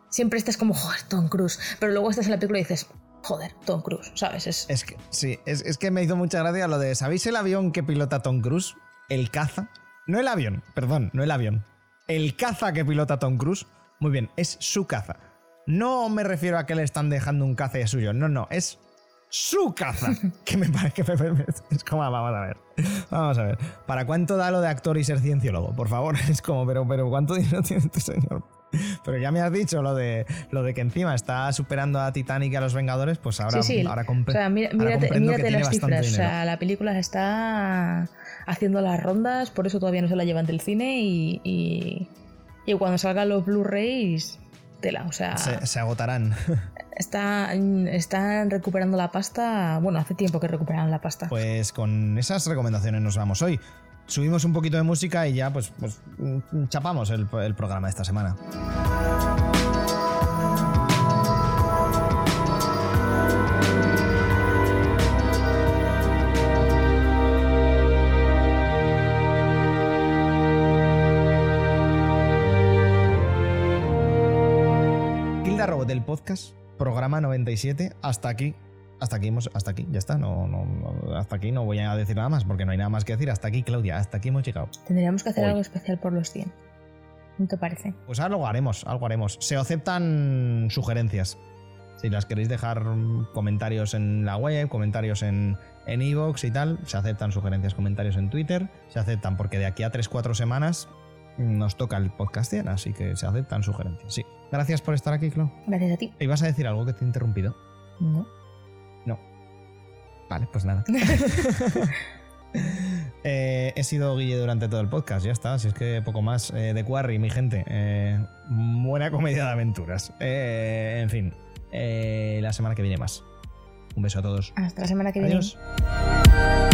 Siempre estás como, joder, Tom Cruise. Pero luego estás en la película y dices, joder, Tom Cruise, ¿sabes? Es, es que, sí, es, es que me hizo mucha gracia lo de, ¿sabéis el avión que pilota Tom Cruise? El caza. No el avión, perdón, no el avión. El caza que pilota Tom Cruise. Muy bien, es su caza. No me refiero a que le están dejando un caza y es suyo. No, no, es su caza. que me parece que me, es como, vamos a ver. Vamos a ver. ¿Para cuánto da lo de actor y ser cienciólogo? Por favor, es como, pero, pero ¿cuánto dinero tiene este señor? Pero ya me has dicho lo de lo de que encima está superando a Titanic y a los Vengadores, pues ahora, sí, sí. ahora, compre, o sea, mira, ahora mírate, mírate las cifras. Dinero. O sea, la película está haciendo las rondas, por eso todavía no se la llevan del cine y, y, y cuando salgan los Blu-rays, tela. O sea, se, se agotarán. Está, están recuperando la pasta. Bueno, hace tiempo que recuperaron la pasta. Pues con esas recomendaciones nos vamos hoy. Subimos un poquito de música y ya pues, pues chapamos el, el programa de esta semana. Del podcast programa 97 hasta aquí. Hasta aquí, hemos, hasta aquí, ya está. No, no, hasta aquí no voy a decir nada más porque no hay nada más que decir. Hasta aquí, Claudia, hasta aquí hemos llegado. Tendríamos que hacer Hoy. algo especial por los 100. ¿No te parece? Pues algo haremos, algo haremos. Se aceptan sugerencias. Si las queréis dejar comentarios en la web, comentarios en en iVoox y tal, se aceptan sugerencias, comentarios en Twitter, se aceptan porque de aquí a 3-4 semanas nos toca el podcast 100, así que se aceptan sugerencias, sí. Gracias por estar aquí, Clo. Gracias a ti. ¿Ibas a decir algo que te he interrumpido? No. No. Vale, pues nada. eh, he sido Guille durante todo el podcast, ya está. Si es que poco más eh, de Quarry, mi gente. Eh, buena comedia de aventuras. Eh, en fin, la semana que viene más. Un beso a todos. Hasta la semana que Adiós. viene.